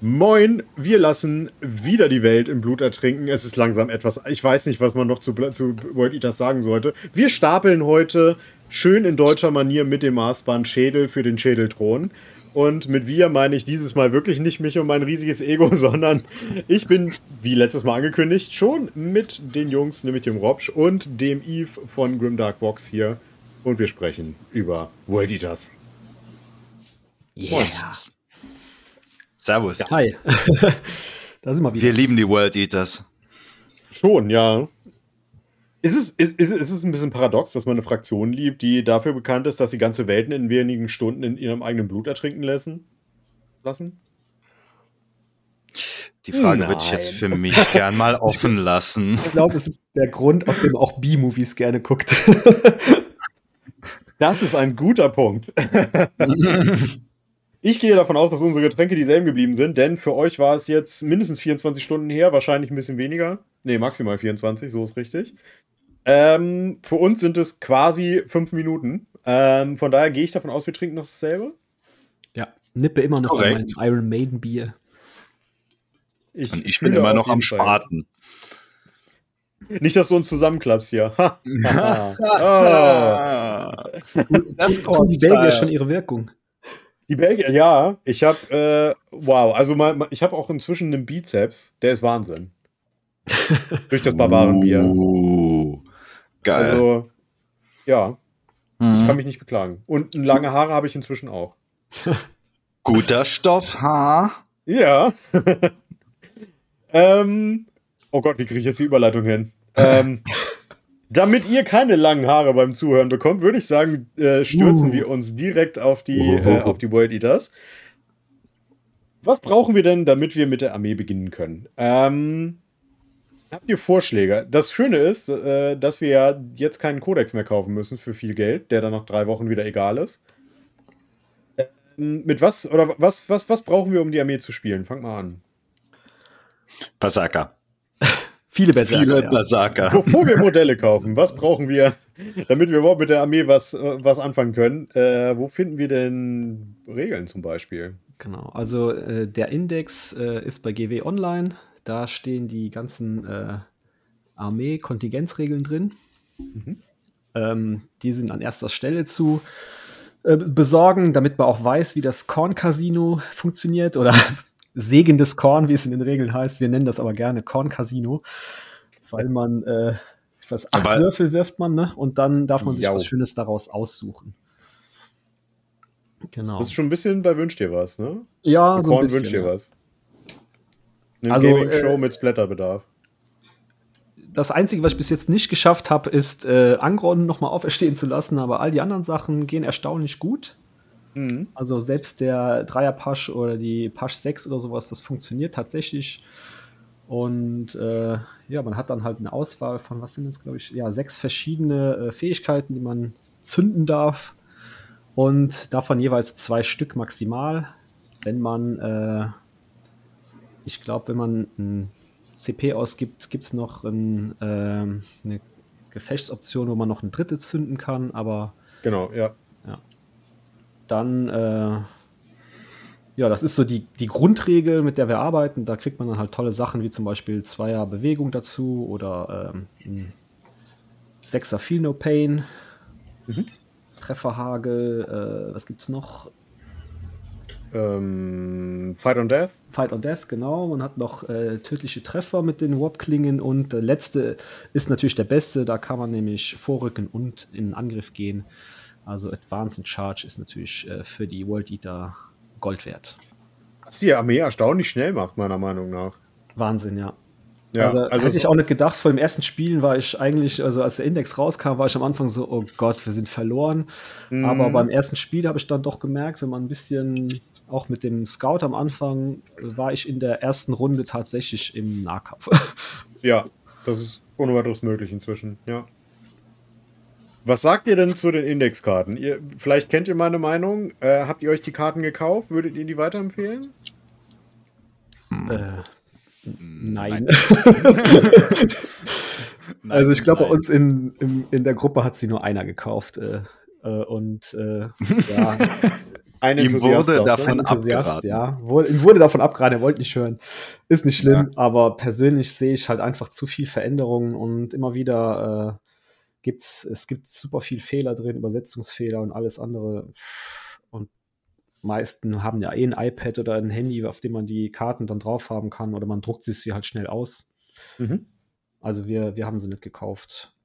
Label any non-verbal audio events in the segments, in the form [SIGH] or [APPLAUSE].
Moin, wir lassen wieder die Welt im Blut ertrinken. Es ist langsam etwas, ich weiß nicht, was man noch zu, zu World Eaters sagen sollte. Wir stapeln heute schön in deutscher Manier mit dem Maßband Schädel für den Schädelthron. Und mit wir meine ich dieses Mal wirklich nicht mich und mein riesiges Ego, [LAUGHS] sondern ich bin, wie letztes Mal angekündigt, schon mit den Jungs, nämlich dem Robsch und dem Eve von Grimdark Vox hier. Und wir sprechen über World Eaters. Yes. Servus. Ja. Hi. [LAUGHS] da sind wir wieder. Wir lieben die World Eaters. Schon, ja. Ist es, ist, ist, ist es ein bisschen paradox, dass man eine Fraktion liebt, die dafür bekannt ist, dass sie ganze Welten in wenigen Stunden in ihrem eigenen Blut ertrinken lassen? lassen? Die Frage würde ich jetzt für mich gern mal [LAUGHS] offen lassen. Ich glaube, es ist der Grund, aus dem auch B-Movies gerne guckt. [LAUGHS] Das ist ein guter Punkt. Ich gehe davon aus, dass unsere Getränke dieselben geblieben sind, denn für euch war es jetzt mindestens 24 Stunden her, wahrscheinlich ein bisschen weniger. Ne, maximal 24, so ist richtig. Ähm, für uns sind es quasi fünf Minuten. Ähm, von daher gehe ich davon aus, wir trinken noch dasselbe. Ja, nippe immer noch an meinem Iron Maiden Bier. Ich Und ich bin immer noch am Spaten. Nicht, dass du uns zusammenklappst hier. oh. [LAUGHS] [LAUGHS] das kommt die Belgier schon ihre Wirkung. Die Belgier, ja. Ich habe, äh, wow, also mal, ich habe auch inzwischen einen Bizeps, der ist Wahnsinn. Durch das Barbarenbier. Uh, geil. Also, ja. Mhm. Ich kann mich nicht beklagen. Und lange Haare habe ich inzwischen auch. Guter Stoff, ha? Ja. [LAUGHS] ähm, oh Gott, wie kriege ich jetzt die Überleitung hin? Ähm, [LAUGHS] damit ihr keine langen Haare beim Zuhören bekommt, würde ich sagen, äh, stürzen uh. wir uns direkt auf die, uh. äh, auf die World Eaters. Was brauchen wir denn, damit wir mit der Armee beginnen können? Ähm, habt ihr Vorschläge? Das Schöne ist, äh, dass wir ja jetzt keinen Kodex mehr kaufen müssen für viel Geld, der dann nach drei Wochen wieder egal ist. Ähm, mit was oder was, was, was brauchen wir, um die Armee zu spielen? Fang mal an. Pasaka. Viele Berserker. Viele Berserker. Ja. Bevor wir [LAUGHS] Modelle kaufen, was brauchen wir, damit wir überhaupt mit der Armee was, äh, was anfangen können? Äh, wo finden wir denn Regeln zum Beispiel? Genau, also äh, der Index äh, ist bei GW Online. Da stehen die ganzen äh, Armee-Kontingenzregeln drin. Mhm. Ähm, die sind an erster Stelle zu äh, besorgen, damit man auch weiß, wie das Korn-Casino funktioniert oder segendes Korn, wie es in den Regeln heißt. Wir nennen das aber gerne Korn-Casino, weil man, äh, ich weiß, acht aber Würfel wirft man, ne? Und dann darf man sich jau. was Schönes daraus aussuchen. Genau. Das ist schon ein bisschen bei Wünsch dir was, ne? Ja, bei so Korn Wünsch dir was. Eine also, Gaming-Show äh, mit Splatterbedarf. Das Einzige, was ich bis jetzt nicht geschafft habe, ist äh, Angron nochmal auferstehen zu lassen, aber all die anderen Sachen gehen erstaunlich gut. Mhm. Also selbst der Dreier-Pasch oder die Pasch 6 oder sowas, das funktioniert tatsächlich. Und äh, ja, man hat dann halt eine Auswahl von, was sind das, glaube ich, ja, sechs verschiedene äh, Fähigkeiten, die man zünden darf. Und davon jeweils zwei Stück maximal. Wenn man, äh, ich glaube, wenn man ein CP ausgibt, gibt es noch ein, ähm, eine Gefechtsoption, wo man noch ein drittes zünden kann, aber. Genau, ja dann, äh, ja, das ist so die, die Grundregel, mit der wir arbeiten. Da kriegt man dann halt tolle Sachen wie zum Beispiel Zweier Bewegung dazu oder ähm, Sechser Feel No Pain, mhm. Trefferhagel, äh, was gibt's noch? Ähm, Fight on Death. Fight on Death, genau. Man hat noch äh, tödliche Treffer mit den Warp-Klingen und der letzte ist natürlich der beste. Da kann man nämlich vorrücken und in Angriff gehen. Also Advanced Charge ist natürlich äh, für die World Eater Gold wert. Was die Armee erstaunlich schnell macht, meiner Meinung nach. Wahnsinn, ja. Ja, also, also hätte ich auch nicht gedacht, vor dem ersten Spielen war ich eigentlich, also als der Index rauskam, war ich am Anfang so, oh Gott, wir sind verloren. Mhm. Aber beim ersten Spiel habe ich dann doch gemerkt, wenn man ein bisschen, auch mit dem Scout am Anfang, war ich in der ersten Runde tatsächlich im Nahkampf. [LAUGHS] Ja, das ist ohne weiteres möglich inzwischen, ja. Was sagt ihr denn zu den Indexkarten? Ihr, vielleicht kennt ihr meine Meinung. Äh, habt ihr euch die Karten gekauft? Würdet ihr die weiterempfehlen? Äh, nein. [LAUGHS] also ich glaube, bei uns in, in, in der Gruppe hat sie nur einer gekauft. Äh, äh und äh, ja, [LAUGHS] Ein ihm wurde davon abgeraten. Ja, ihm wurde davon abgeraten, er wollte nicht hören. Ist nicht schlimm, ja. aber persönlich sehe ich halt einfach zu viel Veränderungen und immer wieder äh, gibt's, es gibt super viel Fehler drin, Übersetzungsfehler und alles andere. Und meisten haben ja eh ein iPad oder ein Handy, auf dem man die Karten dann drauf haben kann oder man druckt sie halt schnell aus. Mhm. Also wir, wir haben sie nicht gekauft.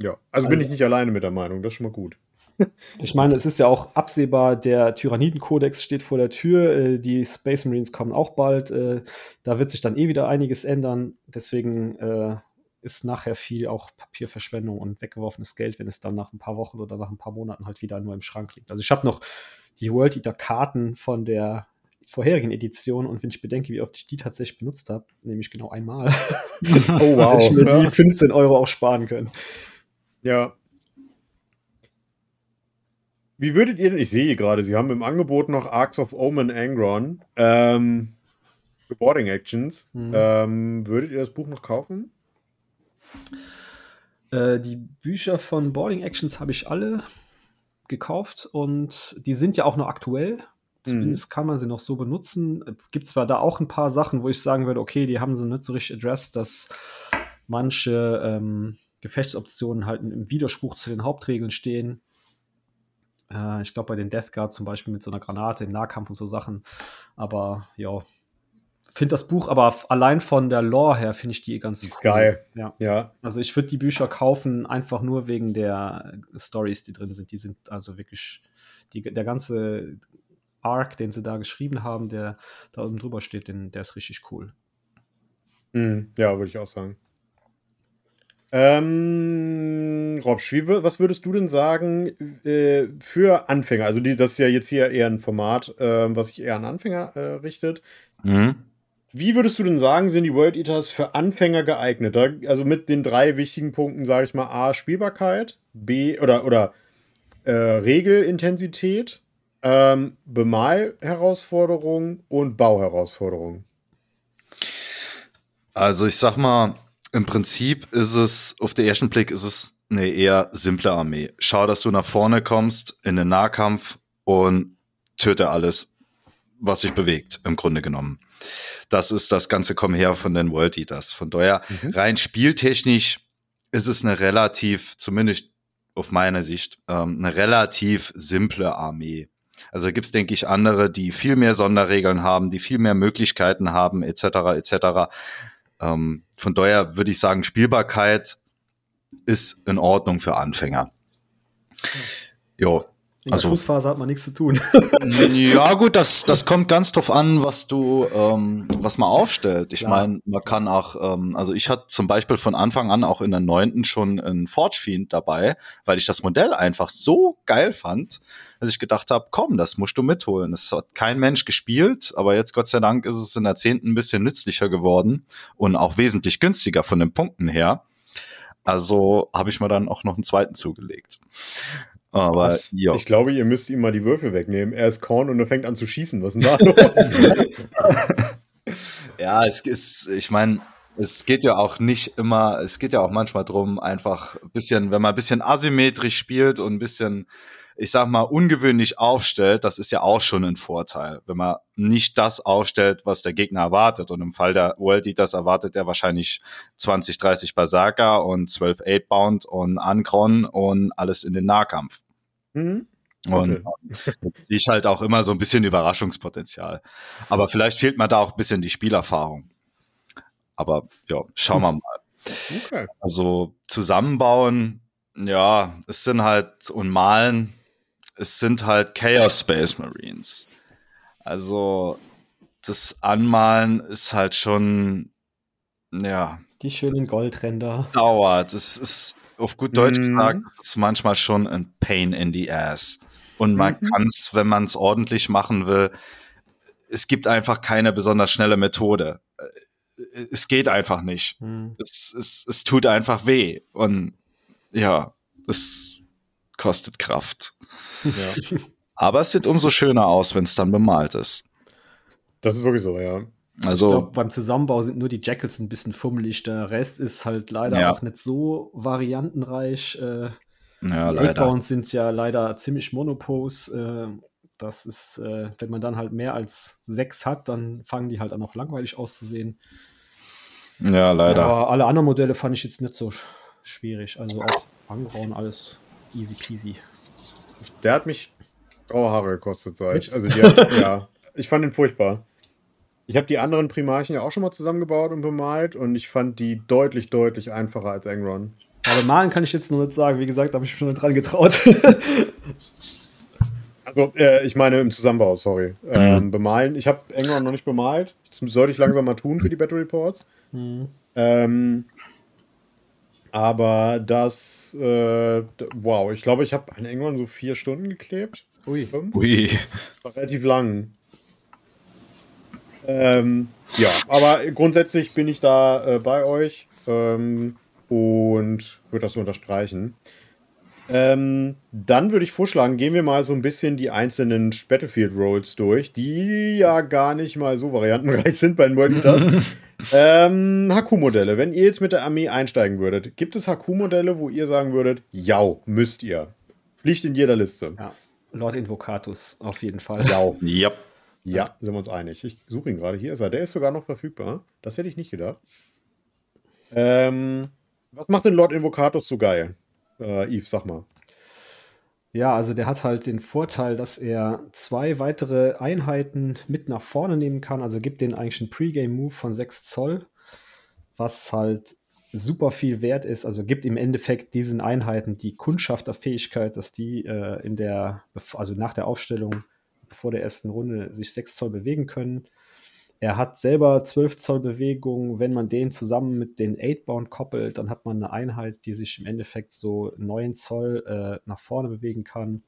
Ja, also, also bin ich nicht alleine mit der Meinung, das ist schon mal gut. [LAUGHS] Ich meine, es ist ja auch absehbar, der Tyranniden-Kodex steht vor der Tür, äh, die Space Marines kommen auch bald, äh, da wird sich dann eh wieder einiges ändern, deswegen äh, ist nachher viel auch Papierverschwendung und weggeworfenes Geld, wenn es dann nach ein paar Wochen oder nach ein paar Monaten halt wieder nur im Schrank liegt. Also ich habe noch die World Eater Karten von der vorherigen Edition und wenn ich bedenke, wie oft ich die tatsächlich benutzt habe, nämlich genau einmal, [LAUGHS] oh wow, hätte ich mir ja. die 15 Euro auch sparen können. Ja. Wie würdet ihr denn, ich sehe gerade, sie haben im Angebot noch Arcs of Omen Angron, ähm, Boarding Actions. Mhm. Ähm, würdet ihr das Buch noch kaufen? Äh, die Bücher von Boarding Actions habe ich alle gekauft und die sind ja auch noch aktuell. Zumindest mhm. kann man sie noch so benutzen. Gibt zwar da auch ein paar Sachen, wo ich sagen würde, okay, die haben sie nicht so richtig addressed, dass manche ähm, Gefechtsoptionen halt im Widerspruch zu den Hauptregeln stehen. Äh, ich glaube, bei den Death Guard zum Beispiel mit so einer Granate im Nahkampf und so Sachen. Aber ja, finde das Buch aber allein von der Lore her finde ich die ganz cool. Geil. Ja. ja. Also ich würde die Bücher kaufen, einfach nur wegen der Stories, die drin sind. Die sind also wirklich, die, der ganze Arc, den sie da geschrieben haben, der da oben drüber steht, den, der ist richtig cool. Mhm, ja, würde ich auch sagen. Ähm, Robsch, wie, was würdest du denn sagen äh, für Anfänger? Also, die, das ist ja jetzt hier eher ein Format, äh, was sich eher an Anfänger äh, richtet. Mhm. Wie würdest du denn sagen, sind die World Eaters für Anfänger geeignet? Also mit den drei wichtigen Punkten, sage ich mal, A, Spielbarkeit, B, oder, oder äh, Regelintensität ähm, Bemalherausforderung und Bauherausforderung. Also ich sag mal, im Prinzip ist es, auf den ersten Blick ist es eine eher simple Armee. Schau, dass du nach vorne kommst in den Nahkampf und töte alles, was sich bewegt, im Grunde genommen. Das ist das ganze Komm her von den World Eaters. Von daher, mhm. rein spieltechnisch ist es eine relativ, zumindest auf meine Sicht, ähm, eine relativ simple Armee. Also gibt es, denke ich, andere, die viel mehr Sonderregeln haben, die viel mehr Möglichkeiten haben, etc. etc. Ähm, von daher würde ich sagen, Spielbarkeit ist in Ordnung für Anfänger. Jo, in also, der Schlussphase hat man nichts zu tun. [LAUGHS] ja, gut, das, das [LAUGHS] kommt ganz drauf an, was du, ähm, was man aufstellt. Ich meine, man kann auch, ähm, also ich hatte zum Beispiel von Anfang an auch in der neunten schon ein Forge Fiend dabei, weil ich das Modell einfach so geil fand, dass ich gedacht habe, komm, das musst du mitholen. Das hat kein Mensch gespielt, aber jetzt Gott sei Dank ist es in der zehnten ein bisschen nützlicher geworden und auch wesentlich günstiger von den Punkten her. Also habe ich mir dann auch noch einen zweiten zugelegt. Aber Was? ja. Ich glaube, ihr müsst ihm mal die Würfel wegnehmen. Er ist Korn und er fängt an zu schießen. Was ist denn da [LAUGHS] los? [LAUGHS] ja, es ist, ich meine, es geht ja auch nicht immer, es geht ja auch manchmal drum, einfach ein bisschen, wenn man ein bisschen asymmetrisch spielt und ein bisschen, ich sag mal, ungewöhnlich aufstellt, das ist ja auch schon ein Vorteil. Wenn man nicht das aufstellt, was der Gegner erwartet. Und im Fall der World Eaters erwartet er wahrscheinlich 20, 30 Berserker und 12 8-Bound und Ankron und alles in den Nahkampf. Mhm. Und okay. ich halt auch immer so ein bisschen Überraschungspotenzial. Aber vielleicht fehlt mir da auch ein bisschen die Spielerfahrung. Aber ja, schauen wir mal. Okay. Also zusammenbauen, ja, es sind halt und malen, es sind halt Chaos Space Marines. Also das Anmalen ist halt schon, ja. Die schönen Goldränder. Dauert. Es ist auf gut Deutsch mhm. gesagt, es ist manchmal schon ein Pain in the Ass. Und man mhm. kann es, wenn man es ordentlich machen will, es gibt einfach keine besonders schnelle Methode. Es geht einfach nicht. Mhm. Es, es, es tut einfach weh. Und ja, es kostet Kraft. Ja. [LAUGHS] Aber es sieht umso schöner aus, wenn es dann bemalt ist. Das ist wirklich so, ja. Also, ich glaube, beim Zusammenbau sind nur die Jackals ein bisschen fummelig. Der Rest ist halt leider ja. auch nicht so variantenreich. Äh, Ja, leider. Backbounds sind ja leider ziemlich Monopos. Äh, das ist, äh, wenn man dann halt mehr als sechs hat, dann fangen die halt auch noch langweilig auszusehen. Ja, leider. Aber alle anderen Modelle fand ich jetzt nicht so schwierig. Also auch Angrauen, alles easy peasy. Der hat mich graue Haare gekostet. Also die hat, [LAUGHS] ja, ich fand ihn furchtbar. Ich habe die anderen Primarchen ja auch schon mal zusammengebaut und bemalt und ich fand die deutlich, deutlich einfacher als Angron. Aber malen kann ich jetzt noch nicht sagen. Wie gesagt, habe ich mich schon dran getraut. [LAUGHS] also, äh, ich meine im Zusammenbau, sorry. Ähm, mhm. Bemalen. Ich habe Angron noch nicht bemalt. Das sollte ich langsam mal tun für die Battle Reports. Mhm. Ähm, aber das, äh, wow, ich glaube, ich habe an Angron so vier Stunden geklebt. Ui. Fünf. Ui. War relativ lang. Ähm, ja, aber grundsätzlich bin ich da äh, bei euch ähm, und würde das so unterstreichen. Ähm, dann würde ich vorschlagen, gehen wir mal so ein bisschen die einzelnen Battlefield Rolls durch, die ja gar nicht mal so variantenreich [LAUGHS] sind bei den Multitask. [LAUGHS] ähm, HQ-Modelle. Wenn ihr jetzt mit der Armee einsteigen würdet, gibt es HQ-Modelle, wo ihr sagen würdet, ja, müsst ihr. Pflicht in jeder Liste. Ja, Lord Invocatus auf jeden Fall. Ja. Yep. Ja, sind wir uns einig. Ich suche ihn gerade. Hier ist er. Der ist sogar noch verfügbar. Das hätte ich nicht gedacht. Ähm, was macht denn Lord Invocatus so geil? Äh, Yves, sag mal. Ja, also der hat halt den Vorteil, dass er zwei weitere Einheiten mit nach vorne nehmen kann. Also gibt den eigentlich einen Pre-Game-Move von 6 Zoll, was halt super viel wert ist. Also gibt im Endeffekt diesen Einheiten die Kundschafterfähigkeit, dass die äh, in der, also nach der Aufstellung vor der ersten Runde sich 6 Zoll bewegen können. Er hat selber 12 Zoll Bewegung. Wenn man den zusammen mit den 8-Bound koppelt, dann hat man eine Einheit, die sich im Endeffekt so 9 Zoll äh, nach vorne bewegen kann.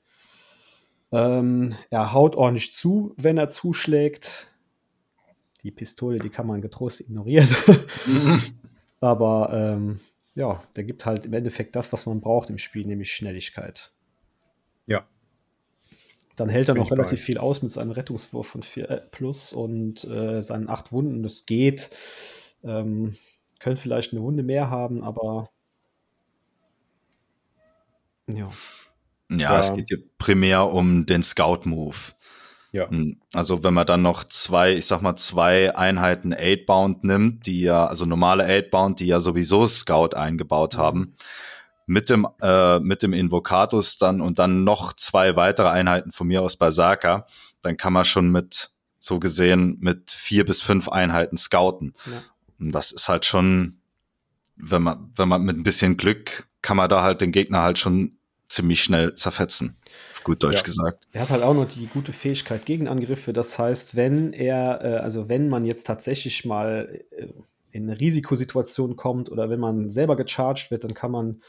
Ähm, er haut ordentlich zu, wenn er zuschlägt. Die Pistole, die kann man getrost ignorieren. [LAUGHS] Aber ähm, ja, der gibt halt im Endeffekt das, was man braucht im Spiel, nämlich Schnelligkeit. Dann hält er noch relativ bei. viel aus mit seinem Rettungswurf von 4 äh, plus und äh, seinen 8 Wunden. Das geht. Ähm, können vielleicht eine Wunde mehr haben, aber ja. Ja, ja. es geht hier primär um den Scout-Move. Ja. Hm, also wenn man dann noch zwei, ich sag mal, zwei Einheiten 8-Bound nimmt, die ja, also normale 8-Bound, die ja sowieso Scout eingebaut mhm. haben, mit dem, äh, mit dem Invocatus dann und dann noch zwei weitere Einheiten von mir aus Berserker, dann kann man schon mit, so gesehen, mit vier bis fünf Einheiten scouten. Ja. Und das ist halt schon, wenn man, wenn man mit ein bisschen Glück, kann man da halt den Gegner halt schon ziemlich schnell zerfetzen. Auf gut Deutsch ja. gesagt. Er hat halt auch noch die gute Fähigkeit Gegenangriffe. Das heißt, wenn er, äh, also wenn man jetzt tatsächlich mal äh, in eine Risikosituation kommt oder wenn man selber gecharged wird, dann kann man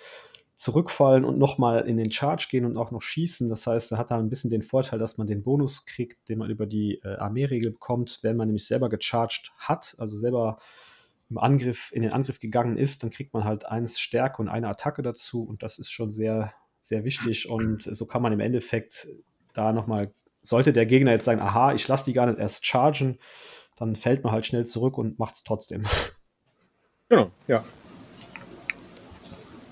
zurückfallen und nochmal in den Charge gehen und auch noch schießen. Das heißt, er hat da ein bisschen den Vorteil, dass man den Bonus kriegt, den man über die äh, Armeeregel bekommt, wenn man nämlich selber gecharged hat, also selber im Angriff, in den Angriff gegangen ist, dann kriegt man halt eins Stärke und eine Attacke dazu und das ist schon sehr, sehr wichtig und so kann man im Endeffekt da nochmal, sollte der Gegner jetzt sagen, aha, ich lasse die gar nicht erst chargen, dann fällt man halt schnell zurück und macht es trotzdem. Genau, ja.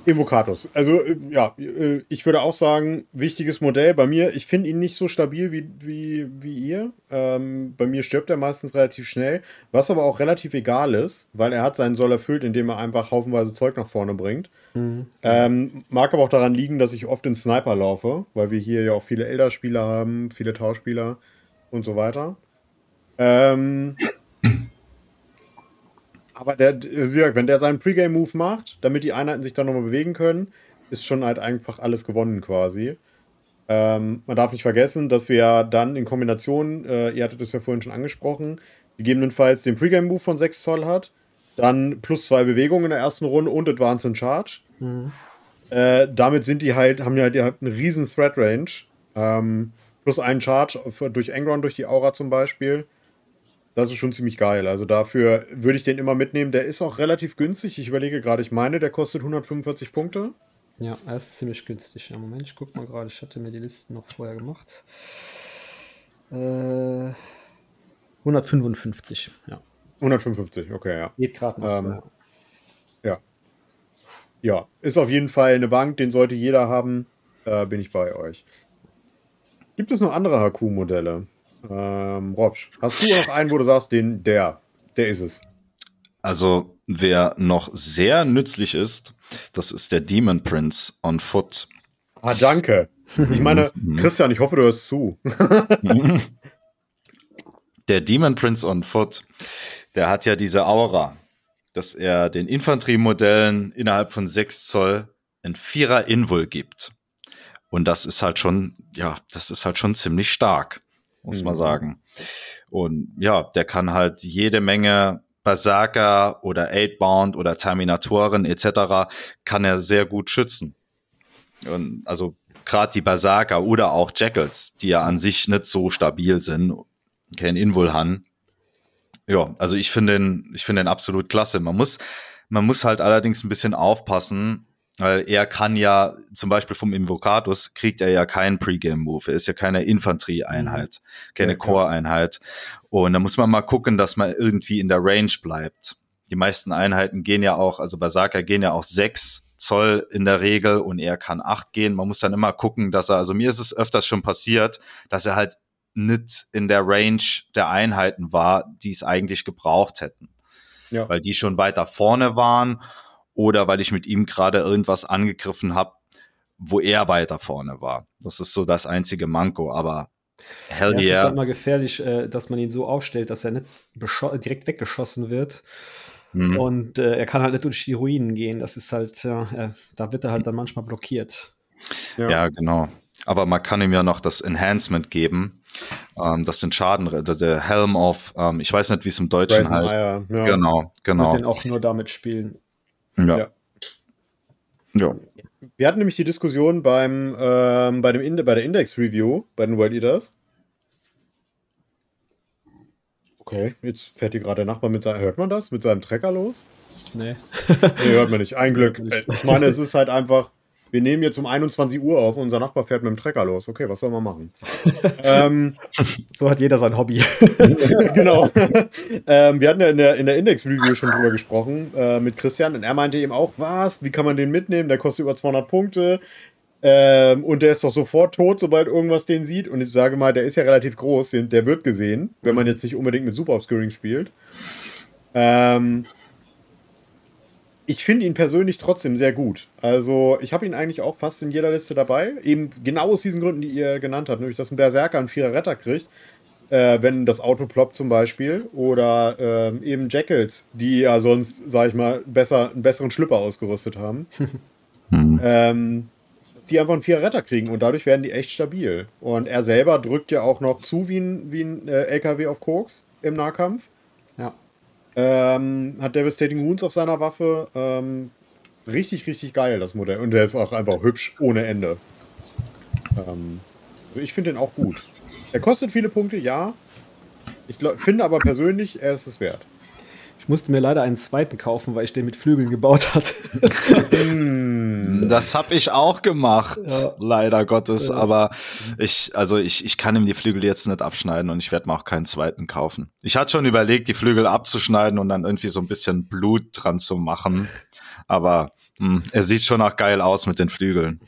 Invocatus. Also, äh, ja, äh, ich würde auch sagen, wichtiges Modell. Bei mir, ich finde ihn nicht so stabil wie, wie, wie ihr. Ähm, bei mir stirbt er meistens relativ schnell, was aber auch relativ egal ist, weil er hat seinen Soll erfüllt, indem er einfach haufenweise Zeug nach vorne bringt. Mhm. Ähm, mag aber auch daran liegen, dass ich oft in Sniper laufe, weil wir hier ja auch viele Elder-Spieler haben, viele Tauschspieler und so weiter. Ähm, aber der, wenn der seinen Pre-Game-Move macht, damit die Einheiten sich dann nochmal bewegen können, ist schon halt einfach alles gewonnen quasi. Ähm, man darf nicht vergessen, dass wir dann in Kombination, äh, ihr hattet es ja vorhin schon angesprochen, gegebenenfalls den Pre-Game-Move von 6 Zoll hat, dann plus zwei Bewegungen in der ersten Runde und Advance in Charge. Mhm. Äh, damit sind die halt, haben die halt, die halt eine riesen Threat Range. Ähm, plus einen Charge durch Angron, durch die Aura zum Beispiel. Das ist schon ziemlich geil. Also dafür würde ich den immer mitnehmen. Der ist auch relativ günstig. Ich überlege gerade, ich meine, der kostet 145 Punkte. Ja, er ist ziemlich günstig. Ja, Moment, ich guck mal gerade. Ich hatte mir die Listen noch vorher gemacht. Äh, 155, ja. 155, okay, ja. Geht gerade noch. Ähm, ja. ja, ist auf jeden Fall eine Bank, den sollte jeder haben. Äh, bin ich bei euch. Gibt es noch andere HQ-Modelle? Ähm, Robsch, hast du noch einen, wo du sagst, den, der, der ist es? Also, wer noch sehr nützlich ist, das ist der Demon Prince on Foot. Ah, danke. Ich meine, [LAUGHS] mhm. Christian, ich hoffe, du hörst zu. [LAUGHS] der Demon Prince on Foot, der hat ja diese Aura, dass er den Infanteriemodellen innerhalb von 6 Zoll ein Vierer Invul gibt. Und das ist halt schon, ja, das ist halt schon ziemlich stark, muss mhm. man sagen. Und ja, der kann halt jede Menge Berserker oder Eightbound oder Terminatoren etc. kann er sehr gut schützen. Und also gerade die Berserker oder auch Jackals, die ja an sich nicht so stabil sind, kein Invulhan. Ja, also ich finde den, ich finde den absolut klasse. Man muss, man muss halt allerdings ein bisschen aufpassen, weil er kann ja, zum Beispiel vom Invocatus, kriegt er ja keinen Pre-Game-Move. Er ist ja keine Infanterieeinheit, mhm. keine ja, Core-Einheit. Und da muss man mal gucken, dass man irgendwie in der Range bleibt. Die meisten Einheiten gehen ja auch, also Berserker gehen ja auch sechs Zoll in der Regel und er kann acht gehen. Man muss dann immer gucken, dass er, also mir ist es öfters schon passiert, dass er halt nicht in der Range der Einheiten war, die es eigentlich gebraucht hätten. Ja. Weil die schon weiter vorne waren oder weil ich mit ihm gerade irgendwas angegriffen habe, wo er weiter vorne war. Das ist so das einzige Manko, aber hell ja, yeah. Es ist halt mal gefährlich, äh, dass man ihn so aufstellt, dass er nicht direkt weggeschossen wird. Mhm. Und äh, er kann halt nicht durch die Ruinen gehen. Das ist halt, ja, äh, da wird er halt dann manchmal blockiert. Ja. ja, genau. Aber man kann ihm ja noch das Enhancement geben, ähm, das den Schaden, der Helm of, ähm, ich weiß nicht, wie es im Deutschen Bryson heißt. Eier, ja. Genau, genau. Und den auch nur damit spielen. Ja. ja. ja. Wir hatten nämlich die Diskussion beim, ähm, bei, dem Inde bei der Index-Review bei den World Eaters. Okay, jetzt fährt hier gerade der Nachbar mit seinem, hört man das? Mit seinem Trecker los? Nee. nee, hört man nicht. Ein Glück. Ich meine, es ist halt einfach, wir nehmen jetzt um 21 Uhr auf unser Nachbar fährt mit dem Trecker los. Okay, was soll man machen? [LAUGHS] ähm, so hat jeder sein Hobby. [LAUGHS] genau. [LAUGHS] ähm, wir hatten ja in der, in der Index-Review schon drüber gesprochen äh, mit Christian und er meinte eben auch, was, wie kann man den mitnehmen? Der kostet über 200 Punkte. Ähm, und der ist doch sofort tot, sobald irgendwas den sieht. Und ich sage mal, der ist ja relativ groß, der wird gesehen, wenn man jetzt nicht unbedingt mit Super Obscuring spielt. Ähm, ich finde ihn persönlich trotzdem sehr gut. Also, ich habe ihn eigentlich auch fast in jeder Liste dabei. Eben genau aus diesen Gründen, die ihr genannt habt. Nämlich, dass ein Berserker einen Vierer Retter kriegt, äh, wenn das Auto ploppt zum Beispiel. Oder äh, eben Jackals, die ja sonst, sag ich mal, besser, einen besseren Schlüpper ausgerüstet haben. mhm. [LAUGHS] ähm, die einfach einen Vierer Retter kriegen und dadurch werden die echt stabil. Und er selber drückt ja auch noch zu wie ein, wie ein äh, LKW auf Koks im Nahkampf. Ähm, hat Devastating Wounds auf seiner Waffe. Ähm, richtig, richtig geil, das Modell. Und der ist auch einfach hübsch ohne Ende. Ähm, also ich finde den auch gut. Er kostet viele Punkte, ja. Ich finde aber persönlich, er ist es wert musste mir leider einen zweiten kaufen, weil ich den mit Flügeln gebaut hatte. [LAUGHS] [LAUGHS] Hm, das habe ich auch gemacht, ja. leider Gottes. Ja. Aber ich, also ich, ich kann ihm die Flügel jetzt nicht abschneiden und ich werde mir auch keinen zweiten kaufen. Ich hatte schon überlegt, die Flügel abzuschneiden und dann irgendwie so ein bisschen Blut dran zu machen. [LAUGHS] Aber mh, hm, er sieht schon auch geil aus mit den Flügeln.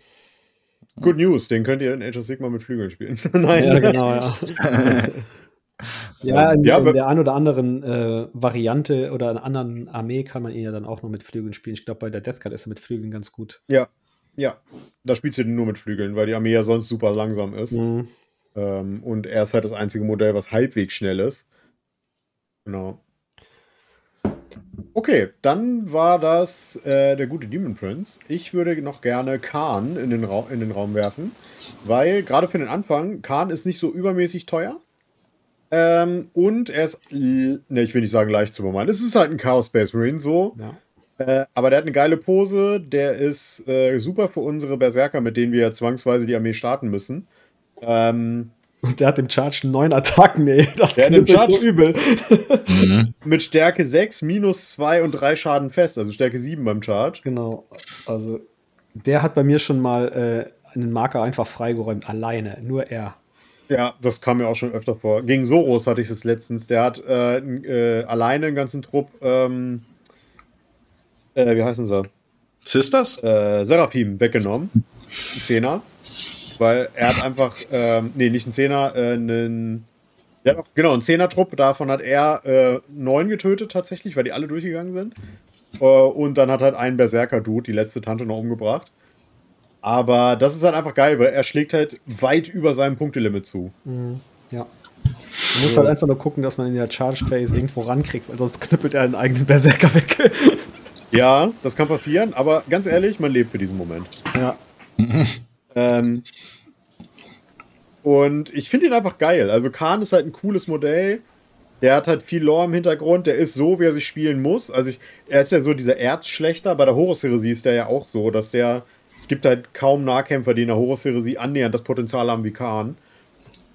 Good News, den könnt ihr in Age of Sigma mit Flügeln spielen. [LAUGHS] Nein, ja, genau, ja. [LAUGHS] Ja, in, ja, in der einen oder anderen äh, Variante oder einer anderen Armee kann man ihn ja dann auch noch mit Flügeln spielen. Ich glaube, bei der Death Card ist er mit Flügeln ganz gut. Ja, ja. Da spielst du nur mit Flügeln, weil die Armee ja sonst super langsam ist. Mhm. Ähm, und er ist halt das einzige Modell, was halbwegs schnell ist. Genau. Okay, dann war das äh, der gute Demon Prince. Ich würde noch gerne Khan in den, Ra in den Raum werfen, weil gerade für den Anfang, Khan ist nicht so übermäßig teuer. Ähm, und er ist, ne, ich will nicht sagen leicht zu bemeinen. Es ist halt ein Chaos Space Marine so. Ja. Äh, aber der hat eine geile Pose. Der ist äh, super für unsere Berserker, mit denen wir ja zwangsweise die Armee starten müssen. Ähm, und der hat im Charge neun Attacken, ey. Das der ist so übel. Mhm. Mit Stärke 6, minus 2 und 3 Schaden fest. Also Stärke 7 beim Charge. Genau. Also der hat bei mir schon mal äh, einen Marker einfach freigeräumt. Alleine. Nur er. Ja, das kam mir auch schon öfter vor. Gegen Soros hatte ich es letztens. Der hat äh, äh, alleine einen ganzen Trupp, ähm, äh, wie heißen sie? Sisters? Äh, Seraphim weggenommen. Ein Zehner. Weil er hat einfach, ähm, nee, nicht ein Zehner, äh, einen. Ja, genau, ein Zehner-Trupp. Davon hat er äh, neun getötet tatsächlich, weil die alle durchgegangen sind. Äh, und dann hat halt ein Berserker-Dude die letzte Tante noch umgebracht. Aber das ist halt einfach geil, weil er schlägt halt weit über seinem Punktelimit zu. Mhm. Ja. Man muss halt einfach nur gucken, dass man in der Charge Phase irgendwo rankriegt, weil sonst knüppelt er einen eigenen Berserker weg. [LAUGHS] ja, das kann passieren, aber ganz ehrlich, man lebt für diesen Moment. Ja. ähm, und ich finde ihn einfach geil. Also Khan ist halt ein cooles Modell. Der hat halt viel Lore im Hintergrund. Der ist so, wie er sich spielen muss. Also ich, er ist ja so dieser Erzschlechter. Bei der Horus-Heresie ist der ja auch so, dass der. Es gibt halt kaum Nahkämpfer, die in der Horus-Heresie annähernd das Potenzial haben wie Khan.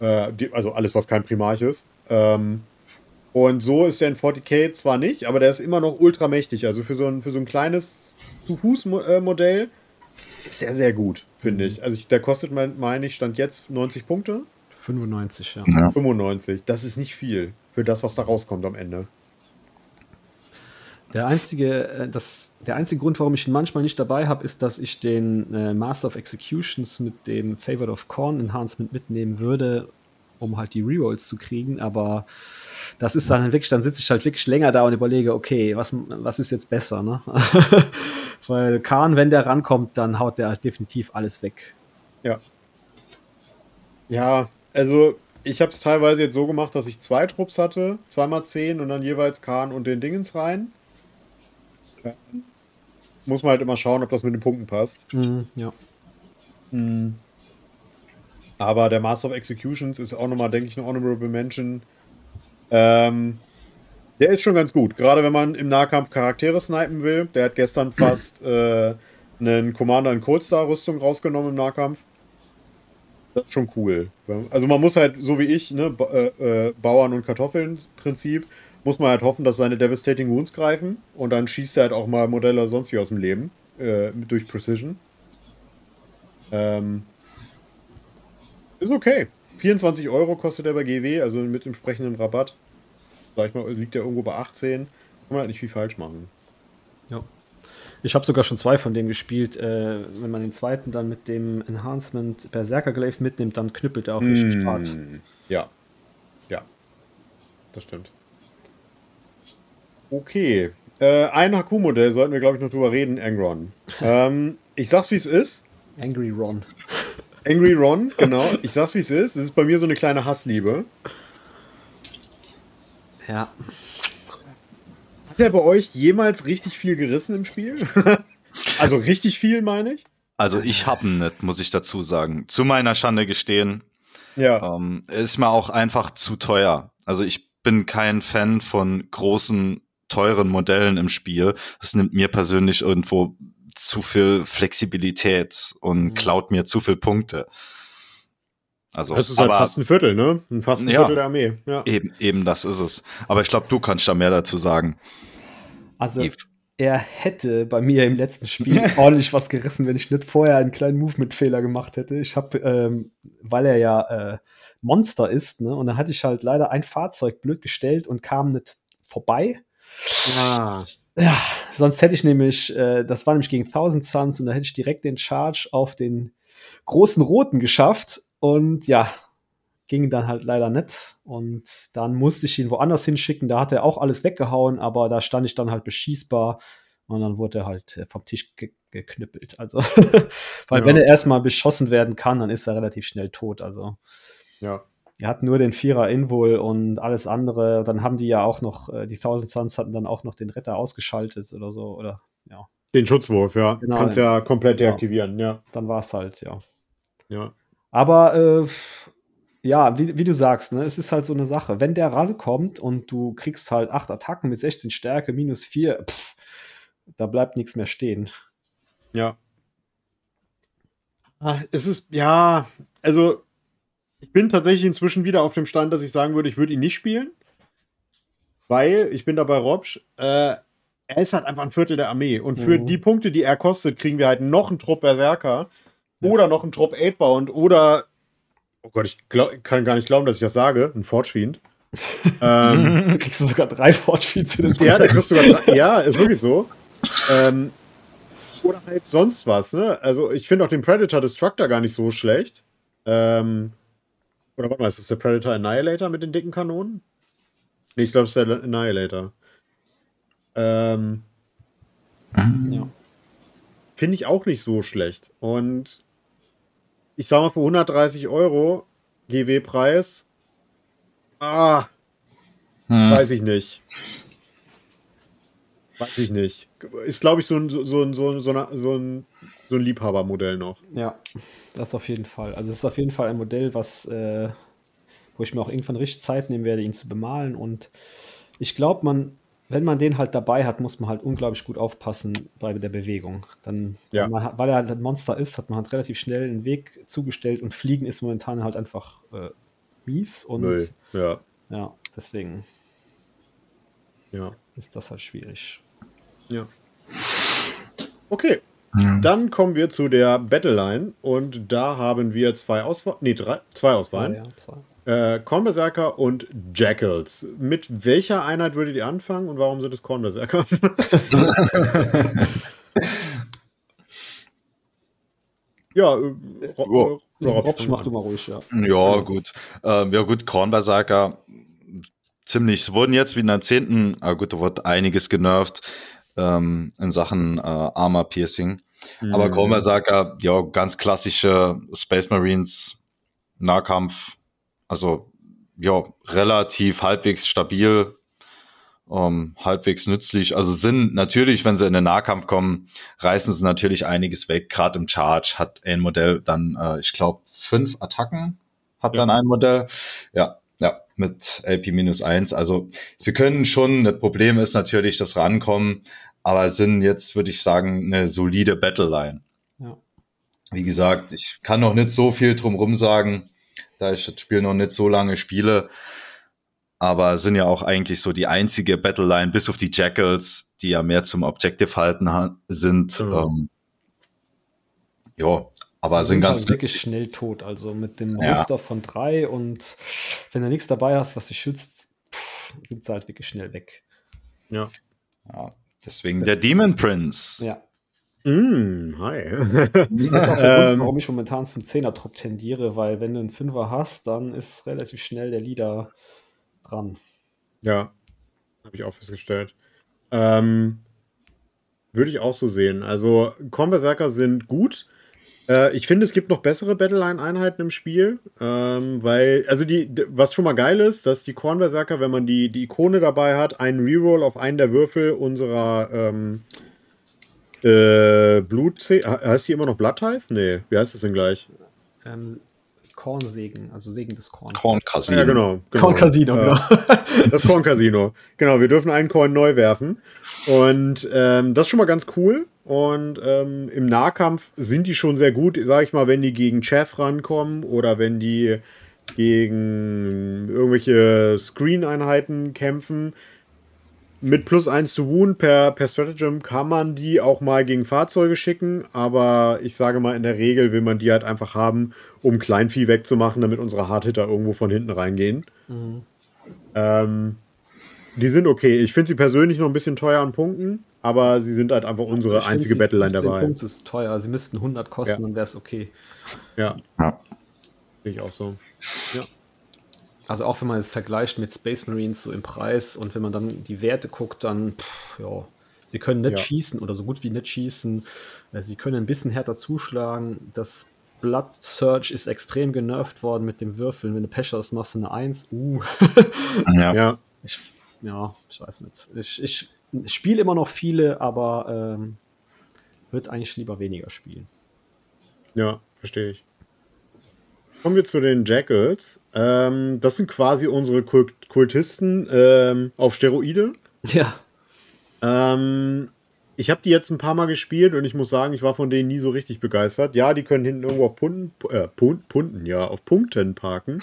Äh, die, also alles, was kein Primarch ist. Ähm, und so ist der in 40k zwar nicht, aber der ist immer noch ultra mächtig. Also für so ein, für so ein kleines Zu-Fuß-Modell ist der sehr gut, finde ich. Also ich, der kostet, meine ich, stand jetzt 90 Punkte. 95, ja. ja. 95. Das ist nicht viel für das, was da rauskommt am Ende. Der einzige, äh, das, der einzige Grund, warum ich ihn manchmal nicht dabei habe, ist, dass ich den äh, Master of Executions mit dem Favorite of Corn Enhancement mitnehmen würde, um halt die Rerolls zu kriegen. Aber das ist dann wirklich, dann sitze ich halt wirklich länger da und überlege, okay, was, was ist jetzt besser, ne? [LAUGHS] Weil Khan, wenn der rankommt, dann haut der halt definitiv alles weg. Ja. Ja, also ich habe es teilweise jetzt so gemacht, dass ich zwei Trupps hatte, zweimal zehn und dann jeweils Khan und den Dingens rein. Muss man halt immer schauen, ob das mit den Punkten passt. Mhm, ja. Mhm. Aber der Master of Executions ist auch nochmal, denke ich, eine Honorable Mention. Ähm, der ist schon ganz gut. Gerade wenn man im Nahkampf Charaktere snipen will. Der hat gestern fast [CLEARS THROAT] äh, einen Commander in Cold-Star-Rüstung rausgenommen im Nahkampf. Das ist schon cool. Also man muss halt, so wie ich, ne, ba äh, äh, Bauern und Kartoffeln Prinzip, muss man halt hoffen, dass seine Devastating Wounds greifen und dann schießt er halt auch mal Modelle sonst wie aus dem Leben äh, durch Precision. Ähm, ist okay. 24 Euro kostet er bei GW, also mit entsprechendem Rabatt. Sag ich mal, liegt er irgendwo bei 18. Kann man halt nicht viel falsch machen. Ja. Ich habe sogar schon zwei von dem gespielt. Äh, wenn man den zweiten dann mit dem Enhancement Berserker Glaive mitnimmt, dann knüppelt er auch richtig mm, hart. Ja. Ja. Das stimmt. Okay. Äh, ein Haku-Modell sollten wir, glaube ich, noch drüber reden, Angron. ähm, ich sag's, wie es ist. Angry Ron. Angry Ron, genau. Ich sag's, wie es ist. Es ist bei mir so eine kleine Hassliebe. Ja. Hat er bei euch jemals richtig viel gerissen im Spiel? [LAUGHS] also richtig viel, meine ich? Also ich hab ihn nicht, muss ich dazu sagen. Zu meiner Schande gestehen. Ja. Ähm, ist mir auch einfach zu teuer. Also ich bin kein Fan von großen teuren Modellen im Spiel. Das nimmt mir persönlich irgendwo zu viel Flexibilität und mhm. klaut mir zu viel Punkte. Also, das ist halt aber, fast ein Viertel, ne? Fast ein ja, Viertel der Armee. Ja. Eben, eben das ist es. Aber ich glaube, du kannst da mehr dazu sagen. Also, Eve. er hätte bei mir im letzten Spiel [LAUGHS] ordentlich was gerissen, wenn ich nicht vorher einen kleinen Movement-Fehler gemacht hätte. Ich habe, ähm, weil er ja äh, Monster ist, ne? Und da hatte ich halt leider ein Fahrzeug blöd gestellt und kam nicht vorbei. Ah. Ja, sonst hätte ich nämlich, äh, das war nämlich gegen 1000 Suns und da hätte ich direkt den Charge auf den großen Roten geschafft und ja, ging dann halt leider nicht. Und dann musste ich ihn woanders hinschicken. Da hat er auch alles weggehauen, aber da stand ich dann halt beschießbar. Und dann wurde er halt äh, vom Tisch ge geknüppelt. Also, [LAUGHS] weil ja. wenn er erstmal beschossen werden kann, dann ist er relativ schnell tot. Also, ja. Er hat nur den Vierer Invul und alles andere. Dann haben die ja auch noch, äh, die Thousand Suns hatten dann auch noch den Retter ausgeschaltet oder so. Oder ja. Den Schutzwurf, ja. Genau, Kannst ja komplett genau. deaktivieren, ja. Dann war es halt, ja. Ja. Aber äh, ja, wie, wie, du sagst, ne, es ist halt so eine Sache. Wenn der rankommt und du kriegst halt acht Attacken mit 16 Stärke, minus 4, pff, da bleibt nichts mehr stehen. Ja. Ah, es ist, ja, also ich bin tatsächlich inzwischen wieder auf dem Stand, dass ich sagen würde, ich würde ihn nicht spielen. Weil, ich bin da bei Robsch, äh, er ist halt einfach ein Viertel der Armee. Und für mhm. die Punkte, die er kostet, kriegen wir halt noch einen Trupp Berserker ja. oder noch einen Trupp 8-Bound oder, oh Gott, ich glaub, kann gar nicht glauben, dass ich das sage, ein Forgefiend. [LAUGHS] ähm, kriegst du sogar drei Forgefiends in den Ja, da kriegst du sogar drei. Ja, ist wirklich so. Ähm, Oder halt sonst was, ne? Also ich finde auch den Predator Destructor gar nicht so schlecht. Ähm, oder warte mal, ist das der Predator Annihilator mit den dicken Kanonen? Nee, ich glaube, es ist der Annihilator. Ähm, ja. Finde ich auch nicht so schlecht. Und ich sag mal, für 130 Euro GW-Preis, ah, hm. weiß ich nicht. Weiß ich nicht. Ist, glaube ich, so ein, so, ein, so, ein, so, ein, so ein Liebhabermodell noch. Ja, das auf jeden Fall. Also es ist auf jeden Fall ein Modell, was, äh, wo ich mir auch irgendwann richtig Zeit nehmen werde, ihn zu bemalen. Und ich glaube, man, wenn man den halt dabei hat, muss man halt unglaublich gut aufpassen bei der Bewegung. Dann, ja. man, weil er halt ein Monster ist, hat man halt relativ schnell einen Weg zugestellt und Fliegen ist momentan halt einfach äh, mies und Müll. Ja. ja, deswegen ja. ist das halt schwierig. Ja. Okay. Ja. Dann kommen wir zu der Battleline und da haben wir zwei Auswahlen. Nee, drei, zwei Auswahlen. Oh, ja, zwei. Äh, Kornberserker und Jackals. Mit welcher Einheit würdet ihr anfangen und warum sind es Kornberserker? [LAUGHS] ja, äh, Ro ja. Robsch, mach du mal ruhig, ja. Ja, gut. Ähm, ja, gut, Kornberserker ziemlich, wurden jetzt wie in der zehnten, ah gut, da wurde einiges genervt ähm, in Sachen äh, Armor Piercing. Mhm. Aber Kornberserker, ja, ganz klassische Space Marines, Nahkampf, also ja, relativ halbwegs stabil, ähm, halbwegs nützlich. Also sind natürlich, wenn sie in den Nahkampf kommen, reißen sie natürlich einiges weg. Gerade im Charge hat ein Modell dann, äh, ich glaube, fünf Attacken hat ja. dann ein Modell. Ja, ja, mit LP-1. Also sie können schon, das Problem ist natürlich das Rankommen, aber sind jetzt, würde ich sagen, eine solide Battleline. Ja. Wie gesagt, ich kann noch nicht so viel drumrum sagen, da ich das Spiel noch nicht so lange spiele. Aber sind ja auch eigentlich so die einzige Battleline, bis auf die Jackals, die ja mehr zum Objective halten sind. Mhm. Ähm, ja, aber sind, sind ganz halt wirklich schnell tot. Also mit dem Muster ja. von drei und wenn du nichts dabei hast, was dich schützt, pff, sind sie halt wirklich schnell weg. Ja. ja deswegen das der Demon Prince. Ja. Mm, hi. [LAUGHS] das ist auch der [LAUGHS] Grund, ähm. warum ich momentan zum Zehner-Trupp tendiere, weil wenn du einen Fünfer hast, dann ist relativ schnell der Leader dran. Ja, habe ich auch festgestellt. Ähm, würde ich auch so sehen. Also, Comberserker sind gut. Äh, ich finde, es gibt noch bessere Battleline-Einheiten im Spiel, ähm, weil, also die, was schon mal geil ist, dass die Kornberserker, wenn man die, die Ikone dabei hat, einen Reroll auf einen der Würfel unserer ähm, äh, Blut. Heißt die immer noch Blood Tithe? Nee, wie heißt das denn gleich? Ähm, Kornsegen, also Segen des Korn. Korncasino. Ja, genau. genau. Korncasino, äh, genau. [LAUGHS] das Korncasino. Genau, wir dürfen einen Korn neu werfen. Und ähm, das ist schon mal ganz cool. Und ähm, im Nahkampf sind die schon sehr gut, sag ich mal, wenn die gegen Chef rankommen oder wenn die gegen irgendwelche Screen-Einheiten kämpfen mit plus 1 zu Wound per, per Stratagem kann man die auch mal gegen Fahrzeuge schicken, aber ich sage mal, in der Regel will man die halt einfach haben, um Kleinvieh wegzumachen, damit unsere Hardhitter irgendwo von hinten reingehen. Mhm. Ähm, die sind okay. Ich finde sie persönlich noch ein bisschen teuer an Punkten, aber sie sind halt einfach unsere ich einzige Battleline dabei. Punkte ist teuer. Sie müssten 100 kosten, ja. dann wäre es okay. Ja. ja. Finde ich auch so. Ja. Also auch wenn man es vergleicht mit Space Marines so im Preis und wenn man dann die Werte guckt, dann pff, ja, sie können nicht ja. schießen oder so gut wie nicht schießen. Äh, sie können ein bisschen härter zuschlagen. Das Blood Search ist extrem genervt worden mit dem Würfeln. Wenn du Pech hast, machst du eine 1. Uh. [LAUGHS] ja. ja. Ich, ja, ich weiß nicht. Ich, ich, ich spiele immer noch viele, aber ähm, würde eigentlich lieber weniger spielen. Ja, verstehe ich. Kommen wir zu den Jackals. Ähm, das sind quasi unsere Kult Kultisten ähm, auf Steroide. Ja. Ähm, ich habe die jetzt ein paar Mal gespielt und ich muss sagen, ich war von denen nie so richtig begeistert. Ja, die können hinten irgendwo auf Punten, äh, Punten, ja, auf Punkten parken.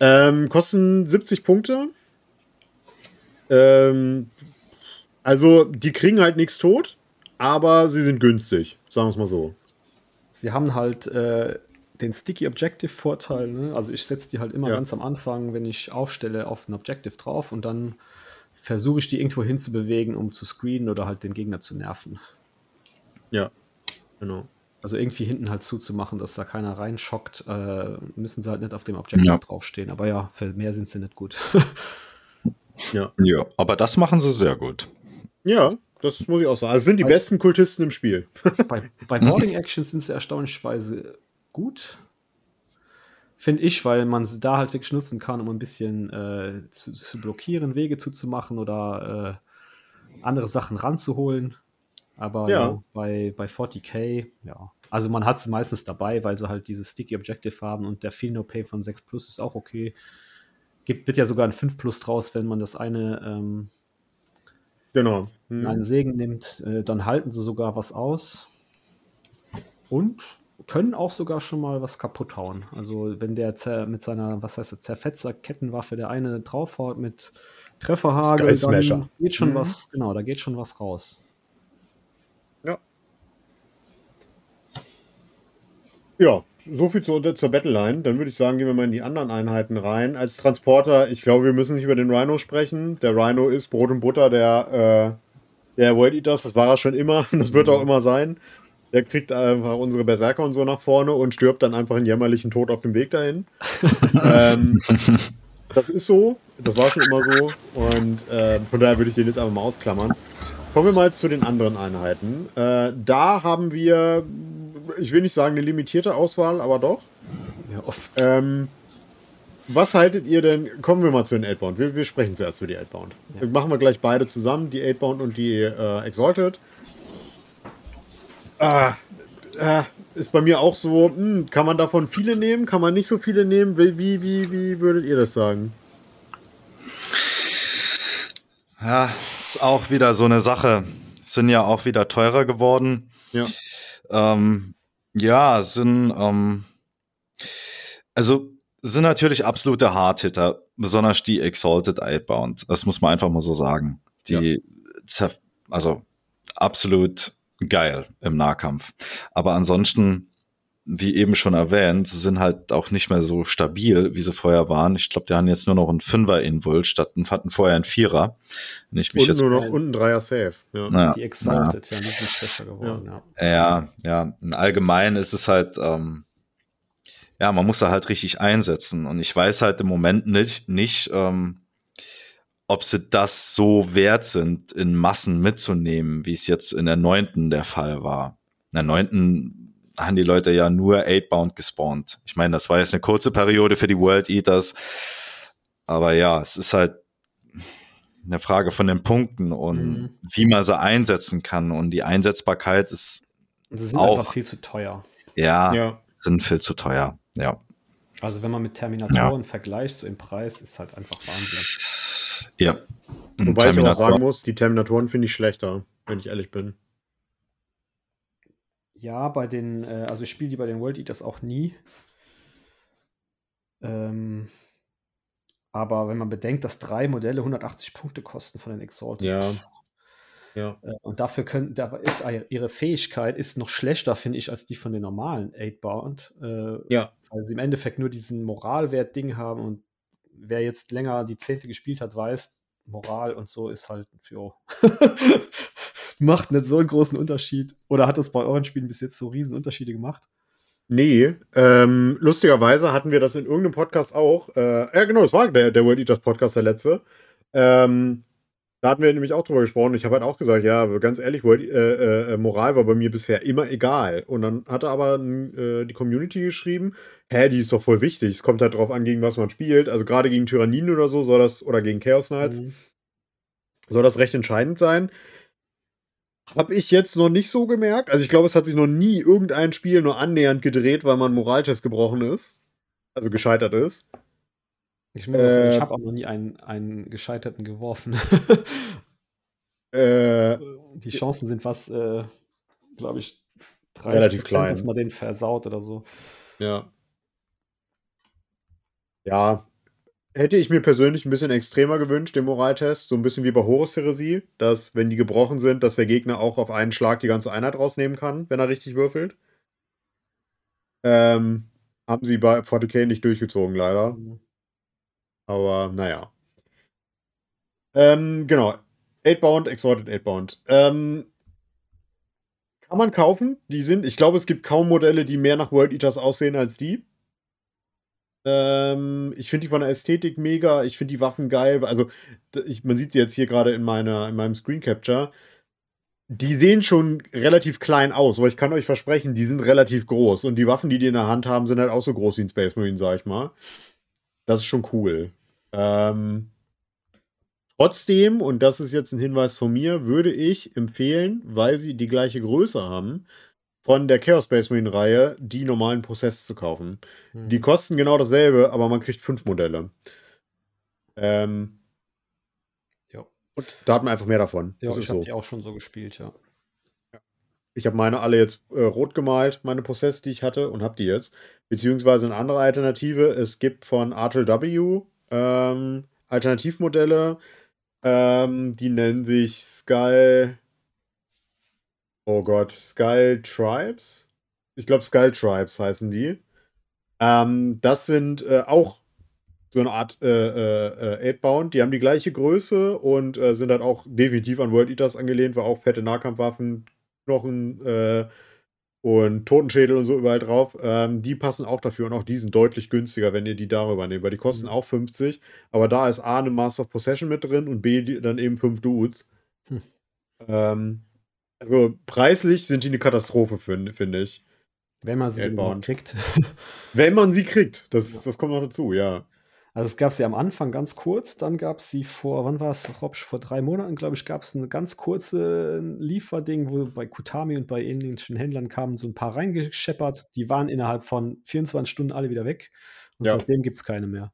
Ähm, kosten 70 Punkte. Ähm, also, die kriegen halt nichts tot, aber sie sind günstig, sagen wir es mal so. Sie haben halt äh, den Sticky Objective Vorteil. Ne? Also ich setze die halt immer ja. ganz am Anfang, wenn ich aufstelle, auf ein Objective drauf und dann versuche ich die irgendwo hinzubewegen, um zu screenen oder halt den Gegner zu nerven. Ja, genau. Also irgendwie hinten halt zuzumachen, dass da keiner reinschockt, äh, müssen sie halt nicht auf dem Objective ja. draufstehen. Aber ja, für mehr sind sie nicht gut. [LAUGHS] ja. Ja, aber das machen sie sehr gut. Ja, das muss ich auch sagen. Also sind die bei, besten Kultisten im Spiel. [LAUGHS] bei, bei Boarding Actions sind sie erstaunlicherweise gut. Finde ich, weil man sie da halt wirklich nutzen kann, um ein bisschen äh, zu, zu, blockieren, Wege zuzumachen oder äh, andere Sachen ranzuholen. Aber ja. ja bei, bei 40k, ja. Also man hat es meistens dabei, weil sie halt dieses Sticky Objective haben und der Feel No Pay von 6 Plus ist auch okay. Gibt, wird ja sogar ein 5 Plus draus, wenn man das eine ähm, genau. Hm. einen Segen nimmt, äh, dann halten sie sogar was aus. Und können auch sogar schon mal was kaputt hauen. Also wenn der mit seiner, was heißt das, Zerfetzer Kettenwaffe der eine draufhaut mit Trefferhagel, dann geht schon mhm. was, genau, da geht schon was raus. Ja. Ja, so viel zur, zur Battleline. Dann würde ich sagen, gehen wir mal in die anderen Einheiten rein. Als Transporter, ich glaube, wir müssen nicht über den Rhino sprechen. Der Rhino ist Brot und Butter der, äh, der World Eaters. Das war er schon immer. [LAUGHS] Das wird auch immer sein. Der kriegt einfach unsere Berserker und so nach vorne und stirbt dann einfach einen jämmerlichen Tod auf dem Weg dahin. [LAUGHS] ähm, das ist so. Das war schon immer so. Und äh, von daher würde ich den jetzt einfach mal ausklammern. Kommen wir mal zu den anderen Einheiten. Äh, da haben wir, ich will nicht sagen eine limitierte Auswahl, aber doch. Ja, oft. Ähm, was haltet ihr denn? Kommen wir mal zu den 8-Bound. Wir, wir, sprechen zuerst über die 8-Bound. Ja. Machen wir gleich beide zusammen, die 8-Bound und die äh, Exalted. Ah, äh, ist bei mir auch so, hm, kann man davon viele nehmen, kann man nicht so viele nehmen? Wie, wie, wie, wie würdet ihr das sagen? Ja, ist auch wieder so eine Sache. Sind ja auch wieder teurer geworden. Ja. Ähm, ja, sind, ähm, also sind natürlich absolute Hardhitter, besonders die Exalted Outbound. Das muss man einfach mal so sagen. Die, ja. also absolut geil im Nahkampf. Aber ansonsten, wie eben schon erwähnt, sie sind halt auch nicht mehr so stabil, wie sie vorher waren. Ich glaube, die haben jetzt nur noch einen Fünfer Invul statt hatten vorher einen Vierer. Wenn ich mich und jetzt nur noch unten Dreier Safe. Ja. Naja, die Exalted, ja, ja sind schwächer geworden. Ja. ja, ja. Allgemein ist es halt, ähm, ja, man muss da halt richtig einsetzen. Und ich weiß halt im Moment nicht, nicht ähm, ob sie das so wert sind, in Massen mitzunehmen, wie es jetzt in der neunten der Fall war. In der neunten haben die Leute ja nur 8-Bound gespawnt. Ich meine, das war jetzt eine kurze Periode für die World Eaters. Aber ja, es ist halt eine Frage von den Punkten und mhm. wie man sie einsetzen kann. Und die Einsetzbarkeit ist sie sind auch einfach viel zu teuer. Ja, ja, sind viel zu teuer. Ja. Also wenn man mit Terminatoren ja. vergleicht, so im Preis, ist halt einfach Wahnsinn. Ja. Wobei Terminator. ich auch sagen muss, die Terminatoren finde ich schlechter, wenn ich ehrlich bin. Ja, bei den, äh, also ich spiele die bei den World Eaters auch nie. Ähm, aber wenn man bedenkt, dass drei Modelle 180 Punkte kosten von den Exalted. Ja. Ja. Äh, und dafür können, da ist ihre Fähigkeit ist noch schlechter, finde ich, als die von den normalen 8-Bound. Äh, ja. Weil sie im Endeffekt nur diesen Moralwert-Ding haben und wer jetzt länger die Zehnte gespielt hat, weiß, Moral und so ist halt, jo. [LAUGHS] macht nicht so einen großen Unterschied. Oder hat das bei euren Spielen bis jetzt so riesen Unterschiede gemacht? Nee, ähm, lustigerweise hatten wir das in irgendeinem Podcast auch. Äh, ja, genau, das war der, der World Eaters Podcast, der letzte. Ähm, da hatten wir nämlich auch drüber gesprochen. Ich habe halt auch gesagt, ja, ganz ehrlich, World, äh, äh, Moral war bei mir bisher immer egal. Und dann hatte aber äh, die Community geschrieben, hä, die ist doch voll wichtig. Es kommt halt drauf an, gegen was man spielt. Also gerade gegen Tyranniden oder so soll das, oder gegen Chaos Knights, mhm. soll das recht entscheidend sein. Habe ich jetzt noch nicht so gemerkt. Also ich glaube, es hat sich noch nie irgendein Spiel nur annähernd gedreht, weil man Moraltest gebrochen ist. Also gescheitert ist. Ich, äh, ich habe auch noch nie einen, einen gescheiterten geworfen. [LAUGHS] äh, die Chancen sind was, äh, glaube ich, 30 relativ klein, dass man den versaut oder so. Ja. Ja. Hätte ich mir persönlich ein bisschen extremer gewünscht, den Moraltest. So ein bisschen wie bei Horus Heresie, dass, wenn die gebrochen sind, dass der Gegner auch auf einen Schlag die ganze Einheit rausnehmen kann, wenn er richtig würfelt. Ähm, haben sie bei 40k nicht durchgezogen, leider. Mhm. Aber naja. Ähm, genau. 8-Bound, Exalted 8-Bound. Ähm, Kann man kaufen. Die sind, ich glaube, es gibt kaum Modelle, die mehr nach World Eaters aussehen als die. Ähm, ich finde die von der Ästhetik mega. Ich finde die Waffen geil. Also, ich, man sieht sie jetzt hier gerade in, in meinem Screen Capture. Die sehen schon relativ klein aus, aber ich kann euch versprechen, die sind relativ groß. Und die Waffen, die die in der Hand haben, sind halt auch so groß wie ein Space Marine, sag ich mal. Das ist schon cool. Ähm, trotzdem, und das ist jetzt ein Hinweis von mir, würde ich empfehlen, weil sie die gleiche Größe haben, von der Chaos Space Marine Reihe die normalen Prozess zu kaufen. Mhm. Die kosten genau dasselbe, aber man kriegt fünf Modelle. Ähm, ja. Und da hat man einfach mehr davon. Ja, das ich habe so. die auch schon so gespielt, ja. Ich habe meine alle jetzt äh, rot gemalt, meine Prozess, die ich hatte, und habe die jetzt. Beziehungsweise eine andere Alternative. Es gibt von Artel W ähm, Alternativmodelle. Ähm, die nennen sich Skull Oh Gott, Skull Tribes? Ich glaube, Skull Tribes heißen die. Ähm, das sind äh, auch so eine Art äh, äh, 8-Bound. Äh, die haben die gleiche Größe und äh, sind halt auch definitiv an World Eaters angelehnt, weil auch fette Nahkampfwaffen, Knochen äh, und Totenschädel und so überall drauf. Ähm, die passen auch dafür und auch die sind deutlich günstiger, wenn ihr die darüber nehmt, weil die kosten mhm. auch 50. Aber da ist A eine Master of Possession mit drin und B die, dann eben 5 Dudes. Hm. Ähm, also preislich sind die eine Katastrophe, finde find ich. Wenn man sie kriegt. Wenn man sie kriegt, das, ja. das kommt noch dazu, ja. Also es gab sie am Anfang ganz kurz, dann gab es sie vor, wann war es, Robsch, vor drei Monaten, glaube ich, gab es eine ganz kurze Lieferding, wo bei Kutami und bei ähnlichen Händlern kamen so ein paar reingescheppert. Die waren innerhalb von 24 Stunden alle wieder weg. Und ja. seitdem gibt es keine mehr.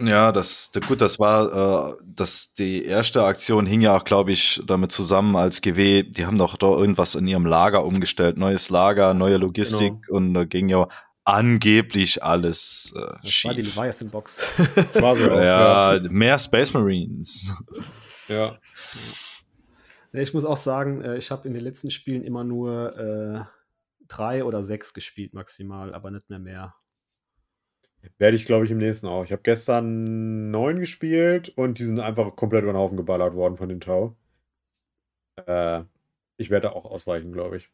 Ja, das, gut, das war, äh, das, die erste Aktion hing ja auch, glaube ich, damit zusammen als GW, die haben doch da irgendwas in ihrem Lager umgestellt, neues Lager, neue Logistik genau. und da ging ja angeblich alles äh, das schief. war die Leviathan-Box. war so ja, ja, mehr Space Marines. Ja. Ich muss auch sagen, äh, ich habe in den letzten Spielen immer nur äh, drei oder sechs gespielt maximal, aber nicht mehr mehr. Werde ich, glaube ich, im nächsten auch. Ich habe gestern neun gespielt und die sind einfach komplett über den Haufen geballert worden von den Tau. Äh, ich werde auch ausweichen, glaube ich.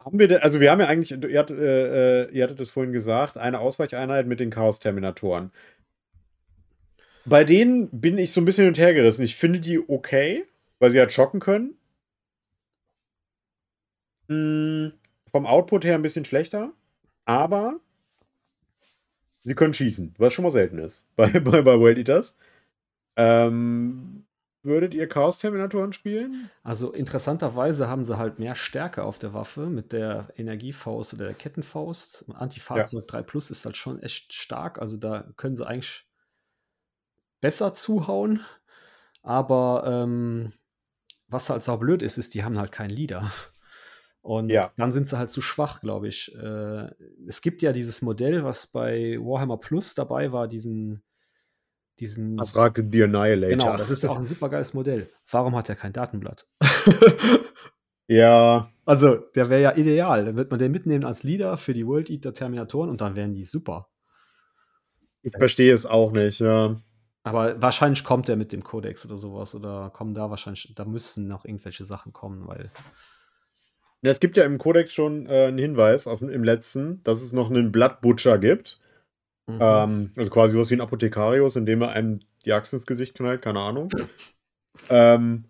Haben wir, denn, also wir haben ja eigentlich, ihr, hat, äh, äh, ihr hattet es vorhin gesagt, eine Ausweicheinheit mit den Chaos-Terminatoren. Bei denen bin ich so ein bisschen hin und her gerissen. Ich finde die okay, weil sie halt schocken können. Hm, vom Output her ein bisschen schlechter aber sie können schießen, was schon mal selten ist [LAUGHS] bei, bei, bei World Eaters. Ähm, würdet ihr Chaos-Terminatoren spielen? Also interessanterweise haben sie halt mehr Stärke auf der Waffe mit der Energiefaust oder der Kettenfaust. Antifahrzeug ja. 3 Plus ist halt schon echt stark. Also da können sie eigentlich besser zuhauen. Aber ähm, was halt so blöd ist, ist, die haben halt keinen Leader. Und ja. dann sind sie halt zu schwach, glaube ich. Äh, es gibt ja dieses Modell, was bei Warhammer Plus dabei war, diesen. Diesen Asrak the Annihilator. Genau, das ist auch ein super geiles Modell. Warum hat er kein Datenblatt? [LAUGHS] ja. Also, der wäre ja ideal. Dann wird man den mitnehmen als Leader für die World Eater Terminatoren und dann wären die super. Ich verstehe es auch nicht, ja. Aber wahrscheinlich kommt er mit dem Codex oder sowas. Oder kommen da wahrscheinlich, da müssen noch irgendwelche Sachen kommen, weil ja, es gibt ja im Kodex schon äh, einen Hinweis auf, im letzten, dass es noch einen Blattbutcher gibt. Mhm. Ähm, also quasi was wie ein Apothekarius, indem er einem die Axt ins Gesicht knallt, keine Ahnung. ähm,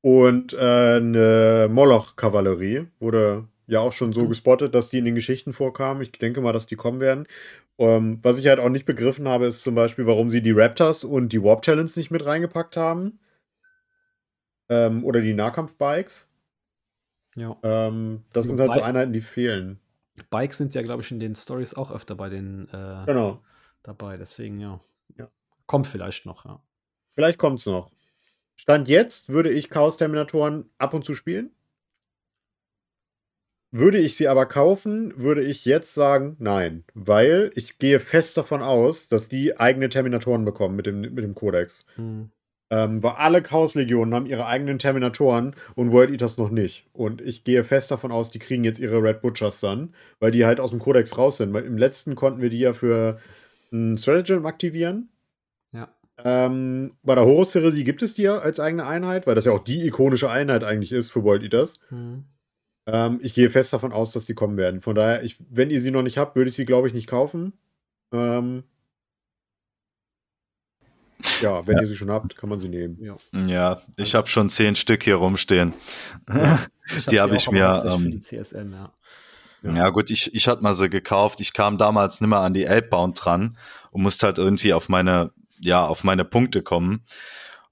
und äh, eine Moloch-Kavallerie wurde ja auch schon so mhm. gespottet, dass die in den Geschichten vorkamen. Ich denke mal, dass die kommen werden. Ähm, was ich halt auch nicht begriffen habe, ist zum Beispiel, warum sie die Raptors und die Warp Talents nicht mit reingepackt haben. Ähm, oder die Nahkampfbikes. Ja. Ähm, das also sind halt so Einheiten, die fehlen. Bikes sind ja, glaube ich, in den Stories auch öfter bei den äh, genau. dabei. Deswegen, ja. ja. Kommt vielleicht noch, ja. Vielleicht kommt es noch. Stand jetzt würde ich Chaos-Terminatoren ab und zu spielen. Würde ich sie aber kaufen, würde ich jetzt sagen, nein. Weil ich gehe fest davon aus, dass die eigene Terminatoren bekommen mit dem, mit dem Kodex. Hm. Ähm, weil alle Chaos-Legionen haben ihre eigenen Terminatoren und World Eaters noch nicht. Und ich gehe fest davon aus, die kriegen jetzt ihre Red Butchers dann, weil die halt aus dem Kodex raus sind. Weil im letzten konnten wir die ja für ein Stratagem aktivieren. Ja. Ähm, bei der Horus-Heresie gibt es die ja als eigene Einheit, weil das ja auch die ikonische Einheit eigentlich ist für World Eaters. Mhm. Ähm, ich gehe fest davon aus, dass die kommen werden. Von daher, ich, wenn ihr sie noch nicht habt, würde ich sie, glaube ich, nicht kaufen. Ähm, ja, wenn ja. ihr sie schon habt, kann man sie nehmen. Ja, ja ich habe schon zehn Stück hier rumstehen. Ja, [LAUGHS] die habe ich mir. Ähm, die CSM, ja. Ja. ja, gut, ich, ich hatte mal sie gekauft. Ich kam damals nicht mehr an die Elbbound dran und musste halt irgendwie auf meine, ja, auf meine Punkte kommen.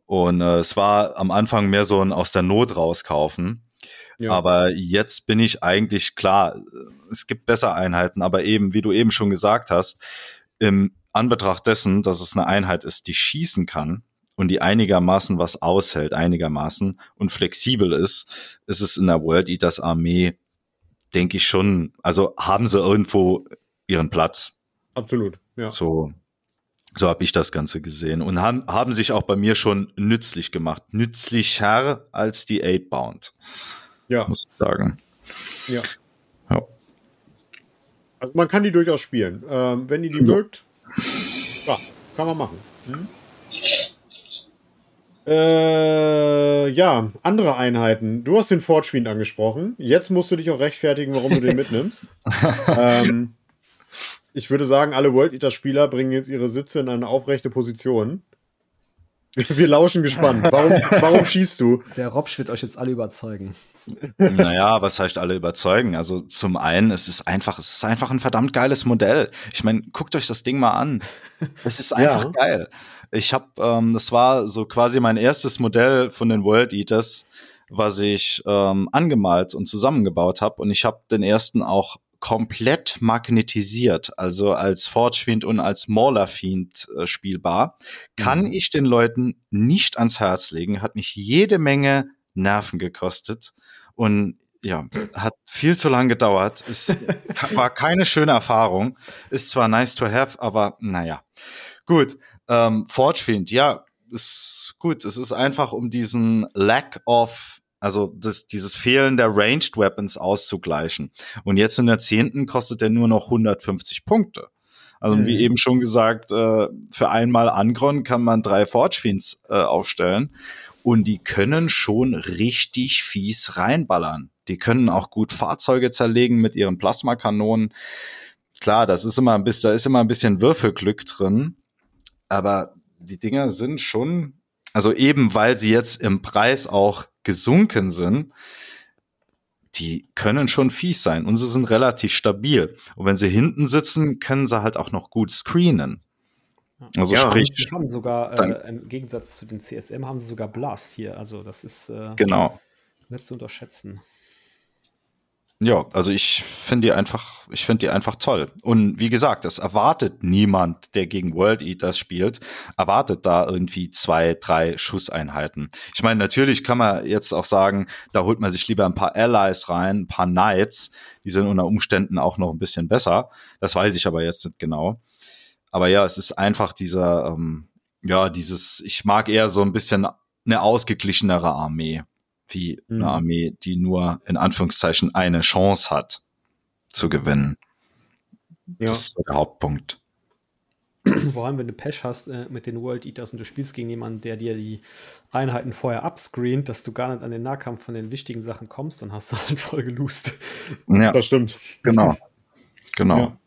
Und äh, es war am Anfang mehr so ein aus der Not rauskaufen. Ja. Aber jetzt bin ich eigentlich klar, es gibt bessere Einheiten, aber eben, wie du eben schon gesagt hast, im Anbetracht dessen, dass es eine Einheit ist, die schießen kann und die einigermaßen was aushält, einigermaßen und flexibel ist, ist es in der World Eaters Armee denke ich schon, also haben sie irgendwo ihren Platz. Absolut, ja. So, so habe ich das Ganze gesehen und haben, haben sich auch bei mir schon nützlich gemacht. Nützlicher als die Eight Bound. Ja. Muss ich sagen. Ja. ja. Also man kann die durchaus spielen. Ähm, wenn ihr die ja. mögt, ja, kann man machen. Hm? Äh, ja, andere Einheiten. Du hast den Fortschwind angesprochen. Jetzt musst du dich auch rechtfertigen, warum du den [LAUGHS] mitnimmst. ähm, ich würde sagen, alle World Eater-Spieler bringen jetzt ihre Sitze in eine aufrechte Position. Wir lauschen gespannt. Warum, warum schießt du? Der Robsch wird euch jetzt alle überzeugen. Naja, was heißt alle überzeugen? Also zum einen, es ist einfach, es ist einfach ein verdammt geiles Modell. Ich meine, guckt euch das Ding mal an. Es ist [LAUGHS] einfach ja. geil. Ich habe, ähm, das war so quasi mein erstes Modell von den World Eaters, was ich ähm, angemalt und zusammengebaut habe. Und ich habe den ersten auch komplett magnetisiert, also als Forge Fiend und als Mauler Fiend äh, spielbar, kann mhm. ich den Leuten nicht ans Herz legen. Hat mich jede Menge Nerven gekostet und ja, hat viel zu lang gedauert. Es war keine schöne Erfahrung. Ist zwar nice to have, aber naja. Gut, ähm, Forge Fiend, ja, ist gut. Es ist einfach um diesen Lack of, also das, dieses Fehlen der Ranged Weapons auszugleichen. Und jetzt in der zehnten kostet er nur noch 150 Punkte. Also mhm. wie eben schon gesagt, äh, für einmal Angron kann man drei Forge Fiends äh, aufstellen. Und die können schon richtig fies reinballern. Die können auch gut Fahrzeuge zerlegen mit ihren Plasmakanonen. Klar, das ist immer ein bisschen, da ist immer ein bisschen Würfelglück drin aber die Dinger sind schon, also eben weil sie jetzt im Preis auch gesunken sind, die können schon fies sein und sie sind relativ stabil. Und wenn sie hinten sitzen, können sie halt auch noch gut screenen. Also ja, sprich, sie haben sogar äh, im Gegensatz zu den CSM haben sie sogar Blast hier. Also das ist äh, genau nicht zu unterschätzen. Ja, also ich finde die einfach, ich finde die einfach toll. Und wie gesagt, das erwartet niemand, der gegen World Eaters spielt, erwartet da irgendwie zwei, drei Schusseinheiten. Ich meine, natürlich kann man jetzt auch sagen, da holt man sich lieber ein paar Allies rein, ein paar Knights, die sind unter Umständen auch noch ein bisschen besser. Das weiß ich aber jetzt nicht genau. Aber ja, es ist einfach dieser, ähm, ja, dieses, ich mag eher so ein bisschen eine ausgeglichenere Armee wie mhm. eine Armee, die nur in Anführungszeichen eine Chance hat zu gewinnen. Ja. Das ist der Hauptpunkt. Vor allem, wenn du Pech hast äh, mit den World Eaters und du spielst gegen jemanden, der dir die Einheiten vorher upscreent, dass du gar nicht an den Nahkampf von den wichtigen Sachen kommst, dann hast du halt voll geloost. Ja, das stimmt. Genau. Genau. Ja.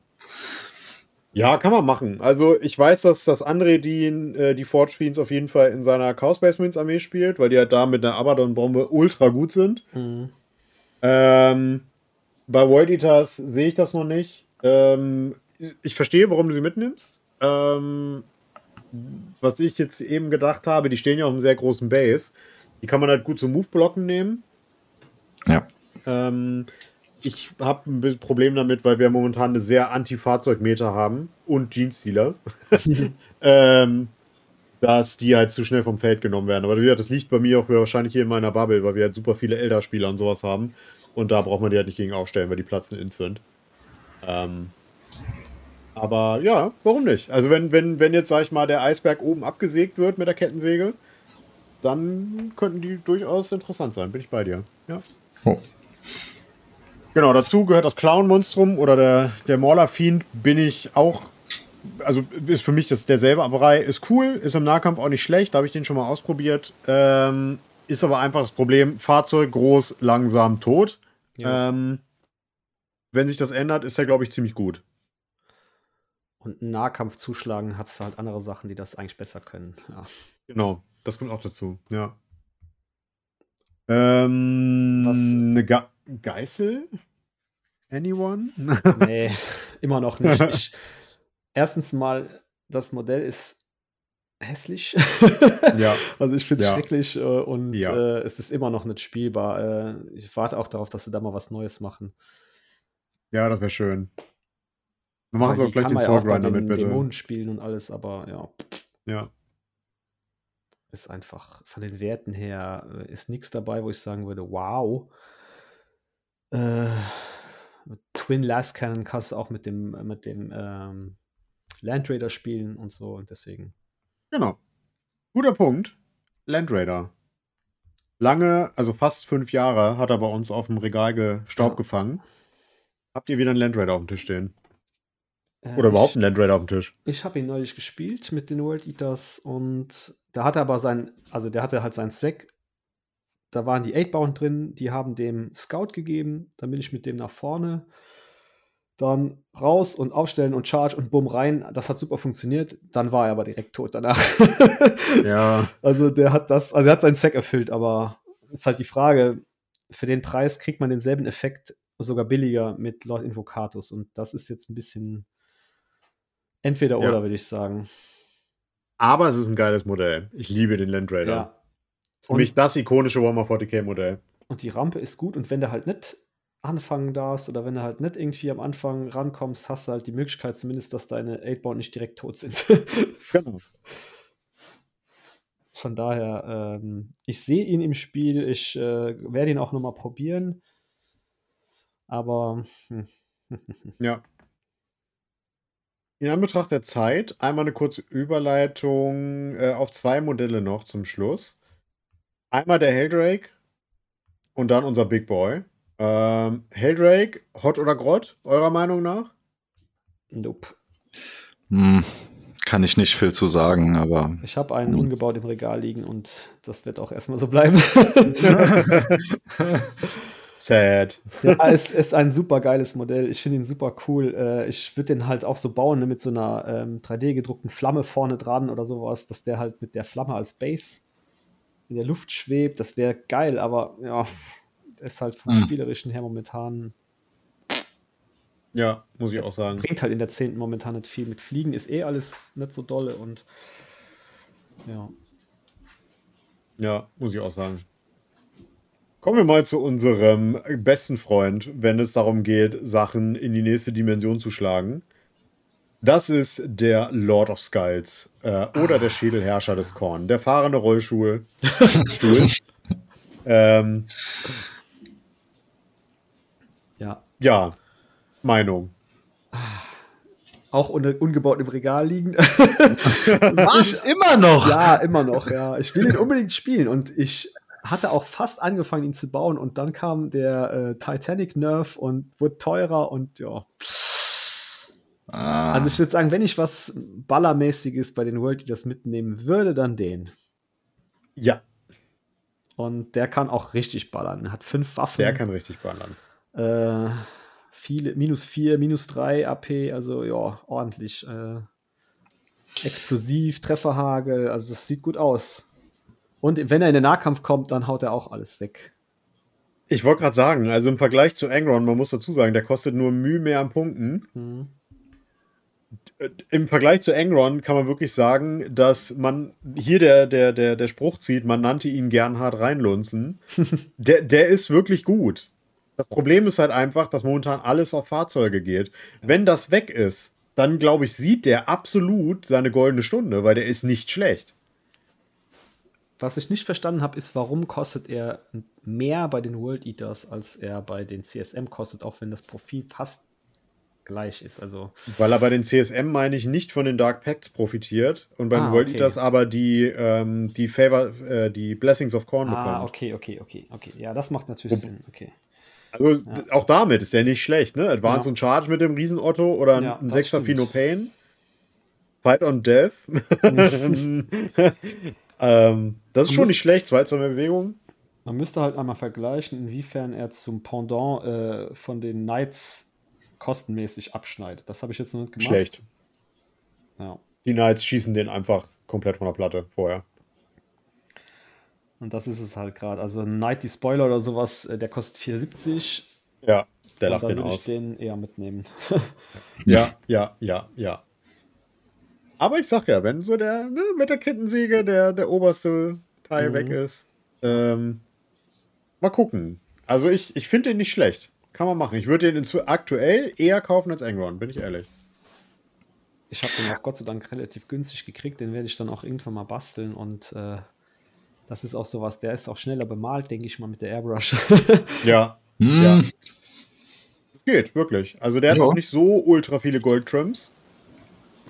Ja, kann man machen. Also ich weiß, dass das André die, äh, die Forge Fiends auf jeden Fall in seiner Chaos Space Marines Armee spielt, weil die halt da mit einer Abaddon-Bombe ultra gut sind. Mhm. Ähm, bei World Eaters sehe ich das noch nicht. Ähm, ich verstehe, warum du sie mitnimmst. Ähm, was ich jetzt eben gedacht habe, die stehen ja auf einem sehr großen Base. Die kann man halt gut zum Move-Blocken nehmen. Ja. Ähm, ich habe ein Problem damit, weil wir momentan eine sehr Anti-Fahrzeugmeter haben und Jeans-Dealer. [LAUGHS] ähm, dass die halt zu schnell vom Feld genommen werden. Aber das liegt bei mir auch wahrscheinlich hier in meiner Bubble, weil wir halt super viele Elder-Spieler und sowas haben. Und da braucht man die halt nicht gegen aufstellen, weil die platzen instant. Ähm, aber ja, warum nicht? Also wenn, wenn, wenn jetzt, sag ich mal, der Eisberg oben abgesägt wird mit der Kettensäge, dann könnten die durchaus interessant sein. Bin ich bei dir. Ja. Oh. Genau, dazu gehört das Clown-Monstrum oder der, der Mauler-Fiend bin ich auch also ist für mich das derselbe Aberei. Ist cool, ist im Nahkampf auch nicht schlecht, da habe ich den schon mal ausprobiert. Ähm, ist aber einfach das Problem: Fahrzeug groß, langsam, tot. Ja. Ähm, wenn sich das ändert, ist er, glaube ich, ziemlich gut. Und Nahkampf zuschlagen hat es halt andere Sachen, die das eigentlich besser können. Ja. Genau, das kommt auch dazu, ja. Ähm, Was? Eine Geißel? Anyone? [LAUGHS] nee, immer noch nicht. Ich, erstens mal, das Modell ist hässlich. [LAUGHS] ja. Also ich finde es ja. schrecklich äh, und ja. äh, es ist immer noch nicht spielbar. Äh, ich warte auch darauf, dass sie da mal was Neues machen. Ja, das wäre schön. Wir machen doch gleich den Soul Grinder mit, bitte. Dämonen spielen und alles, aber ja. Ja. Ist einfach von den Werten her äh, ist nichts dabei, wo ich sagen würde, wow. Äh, Twin Last Cannon kannst du auch mit dem, mit dem ähm, Land Raider spielen und so und deswegen. Genau. Guter Punkt. Land Raider. Lange, also fast fünf Jahre, hat er bei uns auf dem Regal ge Staub ja. gefangen. Habt ihr wieder einen Land Raider auf dem Tisch stehen? Äh, Oder überhaupt einen Land Raider auf dem Tisch? Ich habe ihn neulich gespielt mit den World Eaters und da hatte aber sein, also der hatte halt seinen Zweck. Da waren die 8-Bound drin, die haben dem Scout gegeben, dann bin ich mit dem nach vorne dann raus und aufstellen und Charge und Bumm rein. Das hat super funktioniert. Dann war er aber direkt tot danach. [LAUGHS] ja. Also der hat das, also er hat seinen Zweck erfüllt, aber ist halt die Frage, für den Preis kriegt man denselben Effekt sogar billiger mit Lord Invocatus und das ist jetzt ein bisschen entweder ja. oder, würde ich sagen. Aber es ist ein geiles Modell. Ich liebe den Land Raider. Ja. Für mich das ikonische Warhammer 40k Modell. Und die Rampe ist gut und wenn der halt nicht anfangen darfst oder wenn du halt nicht irgendwie am Anfang rankommst, hast du halt die Möglichkeit zumindest, dass deine 8 nicht direkt tot sind. [LAUGHS] genau. Von daher, ähm, ich sehe ihn im Spiel, ich äh, werde ihn auch nochmal probieren. Aber. Hm. [LAUGHS] ja. In Anbetracht der Zeit einmal eine kurze Überleitung äh, auf zwei Modelle noch zum Schluss. Einmal der Heldrake und dann unser Big Boy. Ähm, Heldrake, Hot oder Grott, eurer Meinung nach? Nope. Hm, kann ich nicht viel zu sagen, aber. Ich habe einen hm. ungebaut im Regal liegen und das wird auch erstmal so bleiben. [LAUGHS] Sad. Ja, es ist ein super geiles Modell. Ich finde ihn super cool. Äh, ich würde den halt auch so bauen ne, mit so einer ähm, 3D-gedruckten Flamme vorne dran oder sowas, dass der halt mit der Flamme als Base in der Luft schwebt. Das wäre geil, aber ja, ist halt vom hm. Spielerischen her momentan. Ja, muss ich auch sagen. Bringt halt in der 10. momentan nicht viel. Mit Fliegen ist eh alles nicht so dolle und ja. Ja, muss ich auch sagen. Kommen wir mal zu unserem besten Freund, wenn es darum geht, Sachen in die nächste Dimension zu schlagen. Das ist der Lord of Skulls äh, oder der Schädelherrscher des Korn, der fahrende Rollstuhl. Stuhl. [LAUGHS] ähm, ja. Ja, Meinung. Auch un ungebaut im Regal liegen. [LAUGHS] Was? immer noch? Ja, immer noch, ja. Ich will ihn unbedingt spielen und ich hatte auch fast angefangen, ihn zu bauen und dann kam der äh, Titanic Nerf und wurde teurer und ja. Ah. Also ich würde sagen, wenn ich was Ballermäßiges bei den World Eaters mitnehmen würde, dann den. Ja. Und der kann auch richtig ballern. Hat fünf Waffen. Der kann richtig ballern. Äh, viele, minus vier, minus drei AP, also ja, ordentlich. Äh, explosiv, Trefferhagel, also das sieht gut aus. Und wenn er in den Nahkampf kommt, dann haut er auch alles weg. Ich wollte gerade sagen, also im Vergleich zu Angron, man muss dazu sagen, der kostet nur Mühe mehr an Punkten. Mhm. Im Vergleich zu Angron kann man wirklich sagen, dass man hier der, der, der, der Spruch zieht, man nannte ihn gern hart reinlunzen. [LAUGHS] der, der ist wirklich gut. Das Problem ist halt einfach, dass momentan alles auf Fahrzeuge geht. Wenn das weg ist, dann glaube ich, sieht der absolut seine goldene Stunde, weil der ist nicht schlecht. Was ich nicht verstanden habe, ist, warum kostet er mehr bei den World Eaters, als er bei den CSM kostet, auch wenn das Profil fast gleich ist. Also Weil er bei den CSM, meine ich, nicht von den Dark Pacts profitiert und bei ah, World okay. Eaters aber die, ähm, die Favor, äh, die Blessings of Corn ah, bekommt. Ah, okay, okay, okay, okay. Ja, das macht natürlich und, Sinn. Okay. Also ja. auch damit ist der nicht schlecht, ne? Advance ja. und Charge mit dem Riesen Otto oder ein, ja, ein Sechser Fino Pain. Fight on Death. [LAUGHS] ähm, das ist schon nicht schlecht, zwei, zwei mehr Bewegungen. Man müsste halt einmal vergleichen, inwiefern er zum Pendant äh, von den Knights kostenmäßig abschneidet. Das habe ich jetzt noch nicht gemacht. Schlecht. Ja. Die Knights schießen den einfach komplett von der Platte vorher. Und das ist es halt gerade. Also ein Nighty Spoiler oder sowas, äh, der kostet 4,70. Ja, der Und lacht dann den würde ich aus. den eher mitnehmen. Ja, ja, ja, ja. Aber ich sag ja, wenn so der, ne, mit der Kettensäge der, der oberste Teil Mhm. weg ist, ähm, mal gucken. Also ich, ich finde den nicht schlecht. Kann man machen. Ich würde den aktuell eher kaufen als Angron, bin ich ehrlich. Ich habe den auch Gott sei Dank relativ günstig gekriegt. Den werde ich dann auch irgendwann mal basteln. Und äh, das ist auch sowas, der ist auch schneller bemalt, denke ich mal, mit der Airbrush. [LAUGHS] Ja, Hm, Ja. geht, wirklich. Also der hat Ja. auch nicht so ultra viele Goldtrims.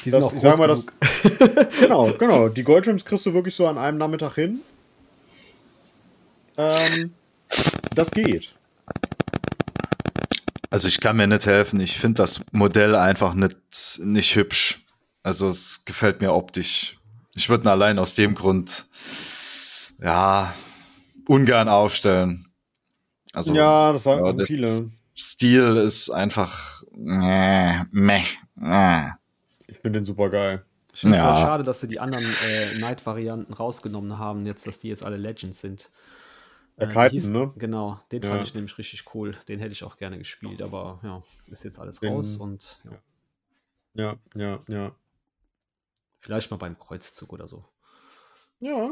Die Das, ich sag mal, das. [LAUGHS] genau, [LAUGHS] genau. Die Goldtrims kriegst du wirklich so an einem Nachmittag hin. Ähm, das geht. Also ich kann mir nicht helfen. Ich finde das Modell einfach nicht, nicht hübsch. Also es gefällt mir optisch. Ich würde ihn allein aus dem Grund, ja, ungern aufstellen. Also ja, das sagen ja, viele. Stil ist einfach äh, meh. Äh. Ich finde den super geil. Ich finde es Ja. schade, dass sie die anderen äh, Knight-Varianten rausgenommen haben, jetzt, dass die jetzt alle Legends sind. Der Äh, Kiten, die hieß- ne? Genau, den Ja. fand ich nämlich richtig cool. Den hätte ich auch gerne gespielt, aber ja, ist jetzt alles Den- raus und ja, Ja, ja, ja. vielleicht mal beim Kreuzzug oder so. Ja.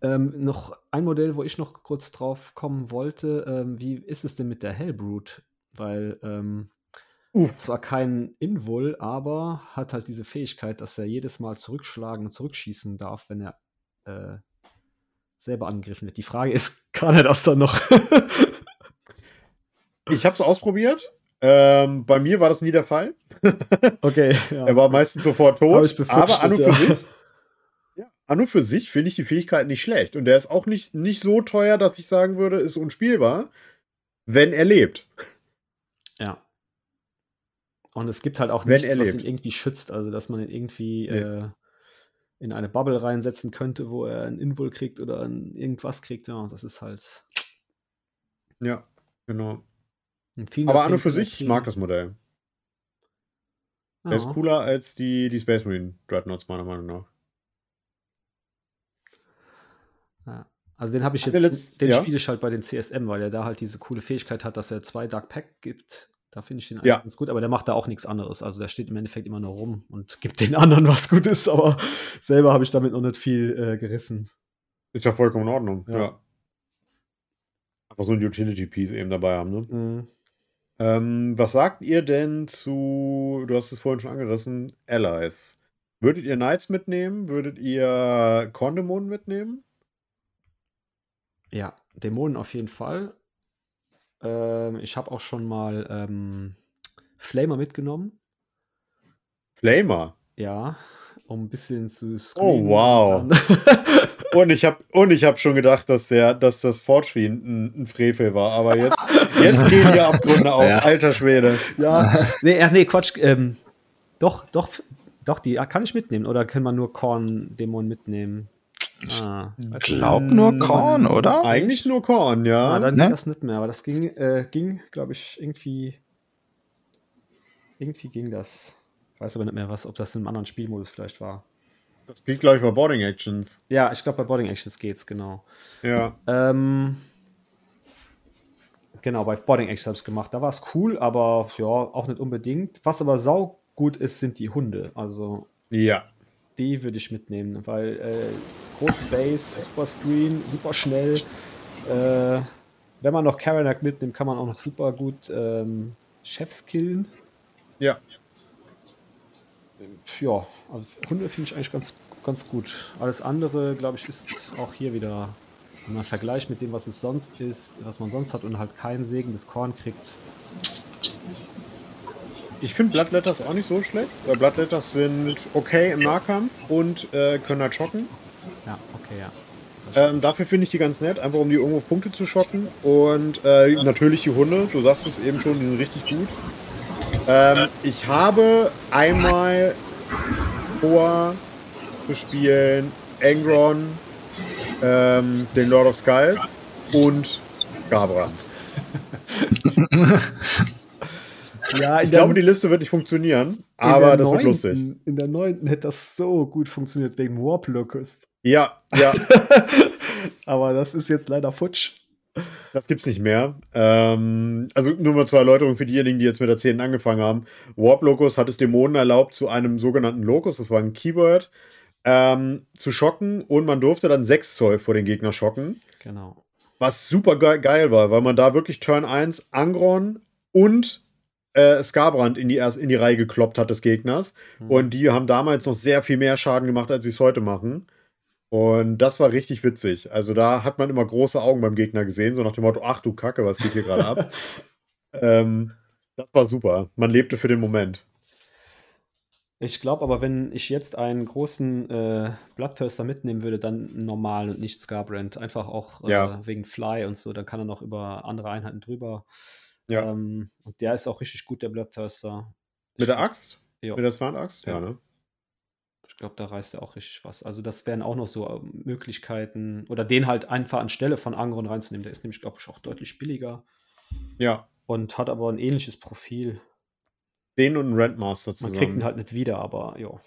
Ähm, noch ein Modell, wo ich noch kurz drauf kommen wollte. Ähm, wie ist es denn mit der Hellbrute? Weil ähm, Uh. zwar kein Invul, aber hat halt diese Fähigkeit, dass er jedes Mal zurückschlagen und zurückschießen darf, wenn er äh, selber angegriffen wird. Die Frage ist, [LAUGHS] kann er das dann noch? [LAUGHS] Ich habe es ausprobiert. Ähm, bei mir war das nie der Fall. [LAUGHS] okay, ja. Er war meistens sofort tot. aber an und für sich, ja, an und für sich finde ich die Fähigkeit nicht schlecht. Und der ist auch nicht, nicht so teuer, dass ich sagen würde, ist unspielbar, wenn er lebt. Ja. Und es gibt halt auch Wenn nichts, er was ihn irgendwie schützt, also dass man ihn irgendwie Nee. äh, in eine Bubble reinsetzen könnte, wo er ein Invul kriegt oder irgendwas kriegt. Ja, das ist halt. Ja, genau. Aber an und für sich, ich mag das Modell. Ja. Der ist cooler als die, die Space Marine Dreadnoughts, meiner Meinung nach. Ja. Also den habe ich jetzt, letzt- den ja? spiele ich halt bei den CSM, weil er da halt diese coole Fähigkeit hat, dass er zwei Dark Pack gibt. Da finde ich den eigentlich Ja. ganz gut, aber der macht da auch nichts anderes. Also der steht im Endeffekt immer nur rum und [LAUGHS] gibt den anderen was Gutes, aber selber habe ich damit noch nicht viel äh, gerissen. Ist ja vollkommen in Ordnung. Ja. Ja. Einfach so ein Utility-Piece eben dabei haben, ne? Mhm. Ähm, was sagt ihr denn zu, du hast es vorhin schon angerissen, Allies? Würdet ihr Knights mitnehmen? Würdet ihr Kondemon mitnehmen? Ja, Dämonen auf jeden Fall. Ähm, ich habe auch schon mal ähm, Flamer mitgenommen. Flamer. Ja, um ein bisschen zu Oh, screenen wow. [LAUGHS] und ich habe und ich habe schon gedacht, dass der, dass das Forge ein, ein Frevel war, aber jetzt, jetzt gehen die Abgründe auf, [LAUGHS] Ja. alter Schwede. ja, nee, ach nee, Quatsch. Ähm, doch, doch, doch, die kann ich mitnehmen. Oder kann man nur Korn-Dämonen mitnehmen? Ah, weiß nicht. Glaub nur Korn, oder? Eigentlich nur Korn, ja. Ah, dann Ne? geht das nicht mehr, aber das ging, äh, ging glaube ich, irgendwie. Irgendwie ging das. Ich weiß aber nicht mehr, was, ob das in einem anderen Spielmodus vielleicht war. das geht, glaube ich, bei Boarding Actions. Ja, ich glaube, bei Boarding Actions geht's, genau. Ja. Ähm, genau, bei Boarding Actions habe ich gemacht. Da war es cool, aber ja, auch nicht unbedingt. Was aber sau gut ist, sind die Hunde. Also, Ja. Die würde ich mitnehmen, weil äh, große Base, super Screen, super schnell. Äh, wenn man noch Karanak mitnimmt, kann man auch noch super gut ähm, Chefs killen. Ja. Ja, also Hunde finde ich eigentlich ganz, ganz gut. Alles andere, glaube ich, ist auch hier wieder, wenn man vergleicht mit dem, was es sonst ist, was man sonst hat und halt kein segendes Korn kriegt. Ich finde Bloodletters auch nicht so schlecht, weil Bloodletters sind okay im Nahkampf und äh, können halt schocken. Ja, okay, ja. Ähm, dafür finde ich die ganz nett, einfach um die irgendwo auf Punkte zu schotten. Und äh, natürlich die Hunde, du sagst es eben schon, die sind richtig gut. Ähm, ich habe einmal vor zu spielen Angron, ähm, den Lord of Skulls und Gabrand. [LAUGHS] ja, ich glaube, die Liste wird nicht funktionieren, aber das 9. wird lustig. In der 9. hätte das so gut funktioniert wegen Warp Locust. Ja, ja. [LAUGHS] aber das ist jetzt leider futsch. Das gibt's nicht mehr. Ähm, also nur mal zur Erläuterung für diejenigen, die jetzt mit der 10 angefangen haben. Warp Locus hat es Dämonen erlaubt, zu einem sogenannten Locus, das war ein Keyword, ähm, zu schocken und man durfte dann 6 Zoll vor den Gegner schocken. Genau. Was super ge geil war, weil man da wirklich Turn 1 Angron und äh, Skarbrand in die, erst, in die Reihe gekloppt hat des Gegners. Mhm. Und die haben damals noch sehr viel mehr Schaden gemacht, als sie es heute machen. Und das war richtig witzig. Also da hat man immer große Augen beim Gegner gesehen, so nach dem Motto, ach du Kacke, was geht hier gerade ab? [LAUGHS] ähm, das war super. Man lebte für den Moment. Ich glaube aber, wenn ich jetzt einen großen äh, Bloodthirster mitnehmen würde, dann normal und nicht Scarbrand. Einfach auch äh, ja. wegen Fly und so, dann kann er noch über andere Einheiten drüber. Ja. Ähm, und der ist auch richtig gut, der Bloodthirster. Mit der Axt? Ja. Mit der Zwand-Axt? Ja. ja, ne? Ich glaube, da reißt er auch richtig was. Also, das wären auch noch so ähm, Möglichkeiten. Oder den halt einfach anstelle von Angron reinzunehmen. Der ist nämlich, glaube ich, auch deutlich billiger. Ja. Und hat aber ein ähnliches Profil. Den und einen Rentmaster zusammen. Man kriegt ihn halt nicht wieder, aber ja.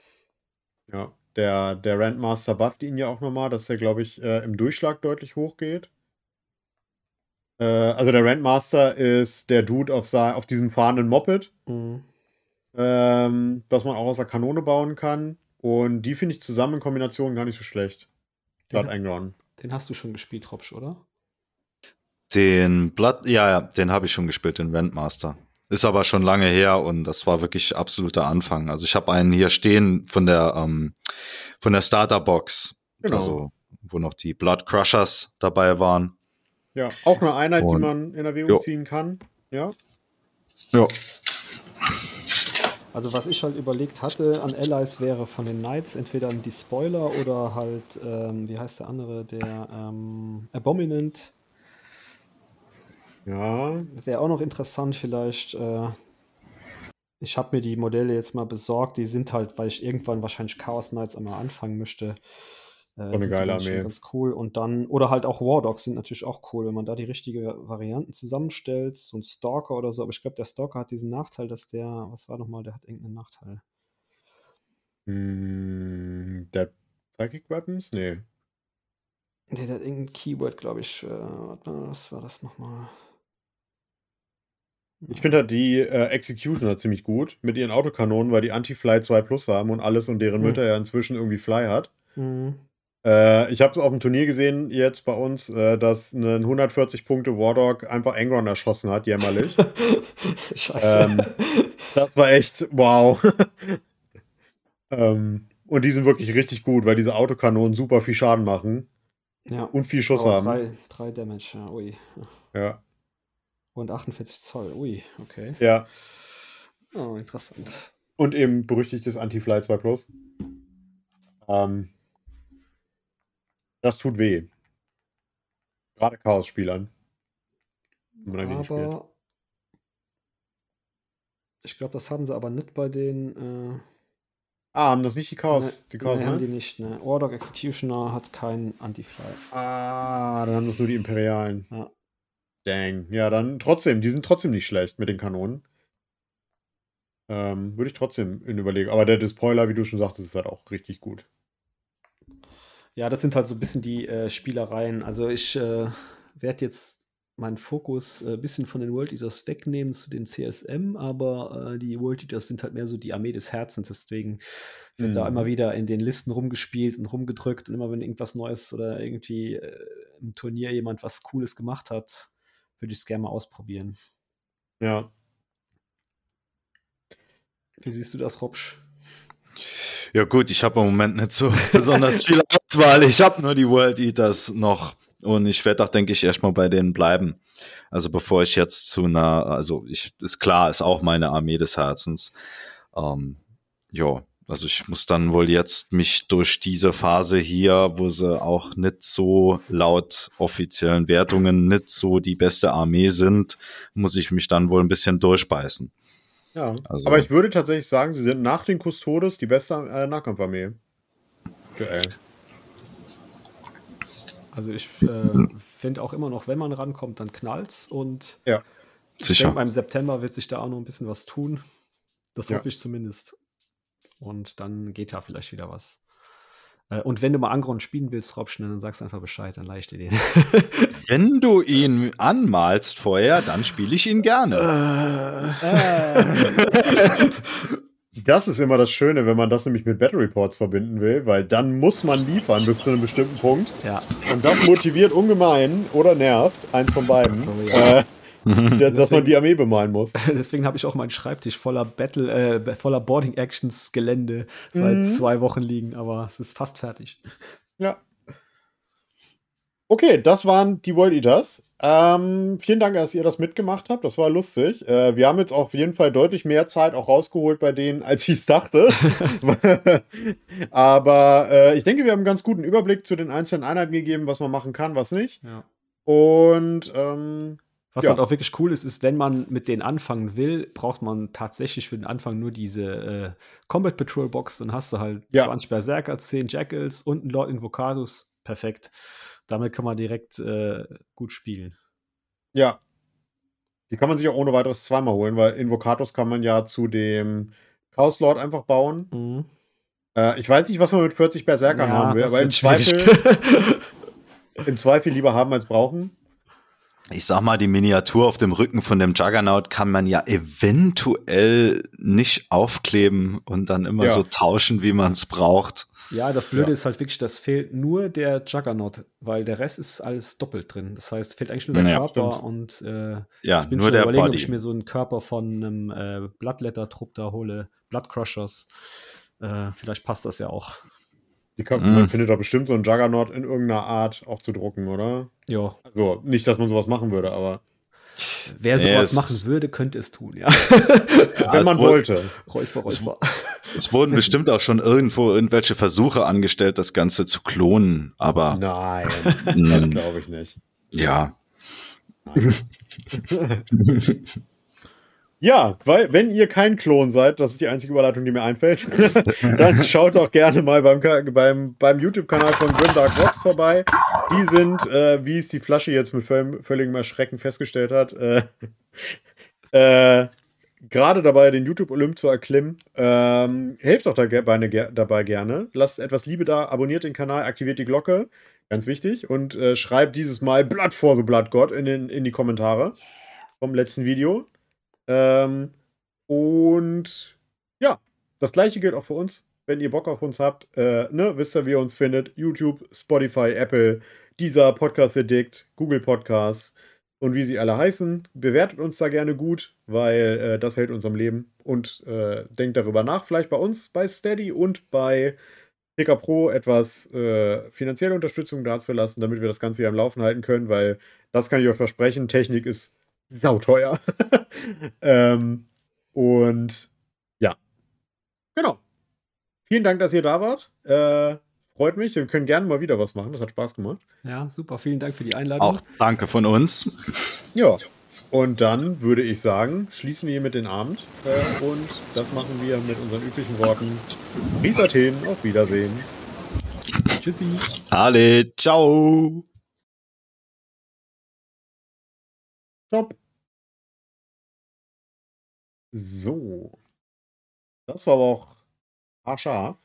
Ja, der, der Rentmaster bufft ihn ja auch nochmal, dass er, glaube ich, äh, im Durchschlag deutlich hochgeht. Äh, also der Rentmaster ist der Dude auf, auf diesem fahrenden Moped, mhm. ähm, das man auch aus der Kanone bauen kann. Und die finde ich zusammen in Kombination gar nicht so schlecht. Blood Angron. Den hast du schon gespielt, Robsch, oder? Den Blood, ja, ja, den habe ich schon gespielt, den Rentmaster. Ist aber schon lange her und das war wirklich absoluter Anfang. Also ich habe einen hier stehen von der ähm, von der Starterbox, genau. also wo noch die Blood Crushers dabei waren. Ja, auch eine Einheit, und, die man in Erwägung jo. ziehen kann. Ja. Ja. Also was ich halt überlegt hatte an Allies wäre von den Knights entweder die Spoiler oder halt, ähm, wie heißt der andere, der ähm, Abominant. Ja. Wäre auch noch interessant vielleicht. Äh, ich habe mir die Modelle jetzt mal besorgt. Die sind halt, weil ich irgendwann wahrscheinlich Chaos Knights einmal anfangen möchte. Äh, eine geile Armee. Ganz cool. Und dann, oder halt auch War Dogs sind natürlich auch cool, wenn man da die richtige Varianten zusammenstellt. So ein Stalker oder so. Aber ich glaube, der Stalker hat diesen Nachteil, dass der, was war nochmal, der hat irgendeinen Nachteil. Mm, der Psychic Weapons? Nee. Der, der hat irgendein Keyword, glaube ich. Äh, was war das nochmal? Ich finde halt die äh, Executioner ziemlich gut mit ihren Autokanonen, weil die Anti-Fly 2 Plus haben und alles und deren mhm. Mütter ja inzwischen irgendwie Fly hat. Mhm. Äh, ich habe es auf dem Turnier gesehen, jetzt bei uns, äh, dass ein 140 Punkte Wardog einfach Angron erschossen hat, jämmerlich. [LAUGHS] Scheiße. Ähm, das war echt wow. [LAUGHS] ähm, und die sind wirklich richtig gut, weil diese Autokanonen super viel Schaden machen. Ja. Und viel Schuss oh, haben. Drei, drei Damage, ja, ui. Ja. Und 48 Zoll, ui, okay. Ja. Oh, interessant. Und eben berüchtigtes Anti-Fly 2 Plus. Ähm, das tut weh. Gerade Chaos-Spielern. Aber ich glaube, das haben sie aber nicht bei den. Äh, ah, haben das nicht die Chaos? Ne, die Chaos nee, haben die nicht. Ne? Ordog Executioner hat keinen Anti-Fly. Ah, dann haben das nur die Imperialen. Ja. Dang. Ja, dann trotzdem. Die sind trotzdem nicht schlecht mit den Kanonen. Ähm, Würde ich trotzdem in überlegen. Aber der Despoiler, wie du schon sagtest, ist halt auch richtig gut. Ja, das sind halt so ein bisschen die äh, Spielereien. Also ich äh, werde jetzt meinen Fokus ein äh, bisschen von den World Eaters wegnehmen zu den CSM, aber äh, die World Eaters sind halt mehr so die Armee des Herzens, deswegen wird mhm. da immer wieder in den Listen rumgespielt und rumgedrückt und immer wenn irgendwas Neues oder irgendwie äh, im Turnier jemand was Cooles gemacht hat, würde ich es gerne mal ausprobieren. Ja. Wie siehst du das, Robsch? Ja gut, ich habe im Moment nicht so [LAUGHS] besonders viel Auswahl. Ich habe nur die World Eaters noch und ich werde auch, denke ich, erstmal bei denen bleiben. Also bevor ich jetzt zu einer, also ich ist klar, ist auch meine Armee des Herzens. Ähm, ja, also ich muss dann wohl jetzt mich durch diese Phase hier, wo sie auch nicht so laut offiziellen Wertungen nicht so die beste Armee sind, muss ich mich dann wohl ein bisschen durchbeißen. Ja, also. aber ich würde tatsächlich sagen, sie sind nach den Custodes die beste äh, Nahkampfarmee. Geil. Also ich äh, finde auch immer noch, wenn man rankommt, dann knallt's und ja. ich denke, im September wird sich da auch noch ein bisschen was tun. Das ja. hoffe ich zumindest. Und dann geht da vielleicht wieder was. Äh, und wenn du mal Angron spielen willst, Robschen, dann sagst du einfach Bescheid, dann leih ich dir den. [LAUGHS] wenn du ihn anmalst vorher, dann spiele ich ihn gerne. Äh. [LAUGHS] Das ist immer das Schöne, wenn man das nämlich mit Battle Reports verbinden will, weil dann muss man liefern bis zu einem bestimmten Punkt. Ja. Und das motiviert ungemein oder nervt, eins von beiden. Oh, ja. äh, [LAUGHS] dass deswegen, man die Armee bemalen muss. [LAUGHS] Deswegen habe ich auch meinen Schreibtisch voller Battle, äh, voller Boarding Actions Gelände seit mhm. zwei Wochen liegen, aber es ist fast fertig. Ja. Okay, das waren die World Eaters. Ähm, vielen Dank, dass ihr das mitgemacht habt. Das war lustig. Äh, wir haben jetzt auf jeden Fall deutlich mehr Zeit auch rausgeholt bei denen, als ich es dachte. [LAUGHS] Aber äh, ich denke, wir haben einen ganz guten Überblick zu den einzelnen Einheiten gegeben, was man machen kann, was nicht. Ja. Und ähm, was ja. halt auch wirklich cool ist, ist, wenn man mit denen anfangen will, braucht man tatsächlich für den Anfang nur diese äh, Combat Patrol Box. Dann hast du halt ja. 20 Berserker, 10 Jackals und einen Lord Invocatus. Perfekt. Damit kann man direkt äh, gut spielen. Ja. Die kann man sich auch ohne weiteres zweimal holen, weil Invocatus kann man ja zu dem Chaos Lord einfach bauen. Mhm. Äh, ich weiß nicht, was man mit 40 Berserkern ja, haben will, aber im Zweifel, [LAUGHS] im Zweifel lieber haben als brauchen ich sag mal, die Miniatur auf dem Rücken von dem Juggernaut kann man ja eventuell nicht aufkleben und dann immer ja. so tauschen, wie man es braucht. Ja, das Blöde ja. ist halt wirklich, das fehlt nur der Juggernaut, weil der Rest ist alles doppelt drin. Das heißt, fehlt eigentlich nur der ja, Körper stimmt. und äh, ja, ich bin nur schon der überlegen, Body. ob ich mir so einen Körper von einem äh, Bloodletter-Trupp da hole, Blood Crushers. Äh, vielleicht passt das ja auch. Kann, mm. Man findet da bestimmt so einen Juggernaut in irgendeiner Art auch zu drucken, oder? Ja. Also nicht, dass man sowas machen würde, aber. Wer sowas machen würde, könnte es tun, ja. ja [LAUGHS] Wenn man wollte. Räusper, räusper. Es, [LAUGHS] es wurden bestimmt auch schon irgendwo irgendwelche Versuche angestellt, das Ganze zu klonen, aber. Nein, [LAUGHS] das glaube ich nicht. Ja. Ja, weil, wenn ihr kein Klon seid, das ist die einzige Überleitung, die mir einfällt, [LAUGHS] dann [LAUGHS] schaut doch gerne mal beim, beim, beim YouTube-Kanal von Grimdark Rocks vorbei. Die sind, äh, wie es die Flasche jetzt mit völligem Erschrecken festgestellt hat, äh, [LAUGHS] äh, gerade dabei, den YouTube-Olymp zu erklimmen. Ähm, helft doch dabei, dabei gerne. Lasst etwas Liebe da, abonniert den Kanal, aktiviert die Glocke. Ganz wichtig. Und äh, schreibt dieses Mal Blood for the Blood God in, den, in die Kommentare vom letzten Video. Ähm, und ja, das gleiche gilt auch für uns. Wenn ihr Bock auf uns habt, äh, ne, wisst ihr, wie ihr uns findet. YouTube, Spotify, Apple, dieser Podcast Addict, Google Podcasts und wie sie alle heißen. Bewertet uns da gerne gut, weil äh, das hält uns am Leben. Und äh, denkt darüber nach, vielleicht bei uns, bei Steady und bei PK Pro etwas äh, finanzielle Unterstützung dazulassen, damit wir das Ganze hier am Laufen halten können, weil das kann ich euch versprechen, Technik ist sauteuer. [LAUGHS] ähm, und ja, genau. Vielen Dank, dass ihr da wart. Äh, freut mich. Wir können gerne mal wieder was machen. Das hat Spaß gemacht. Ja, super. Vielen Dank für die Einladung. Auch danke von uns. Ja. Und dann würde ich sagen, schließen wir hier mit den Abend. Äh, und das machen wir mit unseren üblichen Worten. Bis Athen, auf Wiedersehen. Tschüssi. Alle, ciao. Stopp. So. Das war aber auch haarscharf.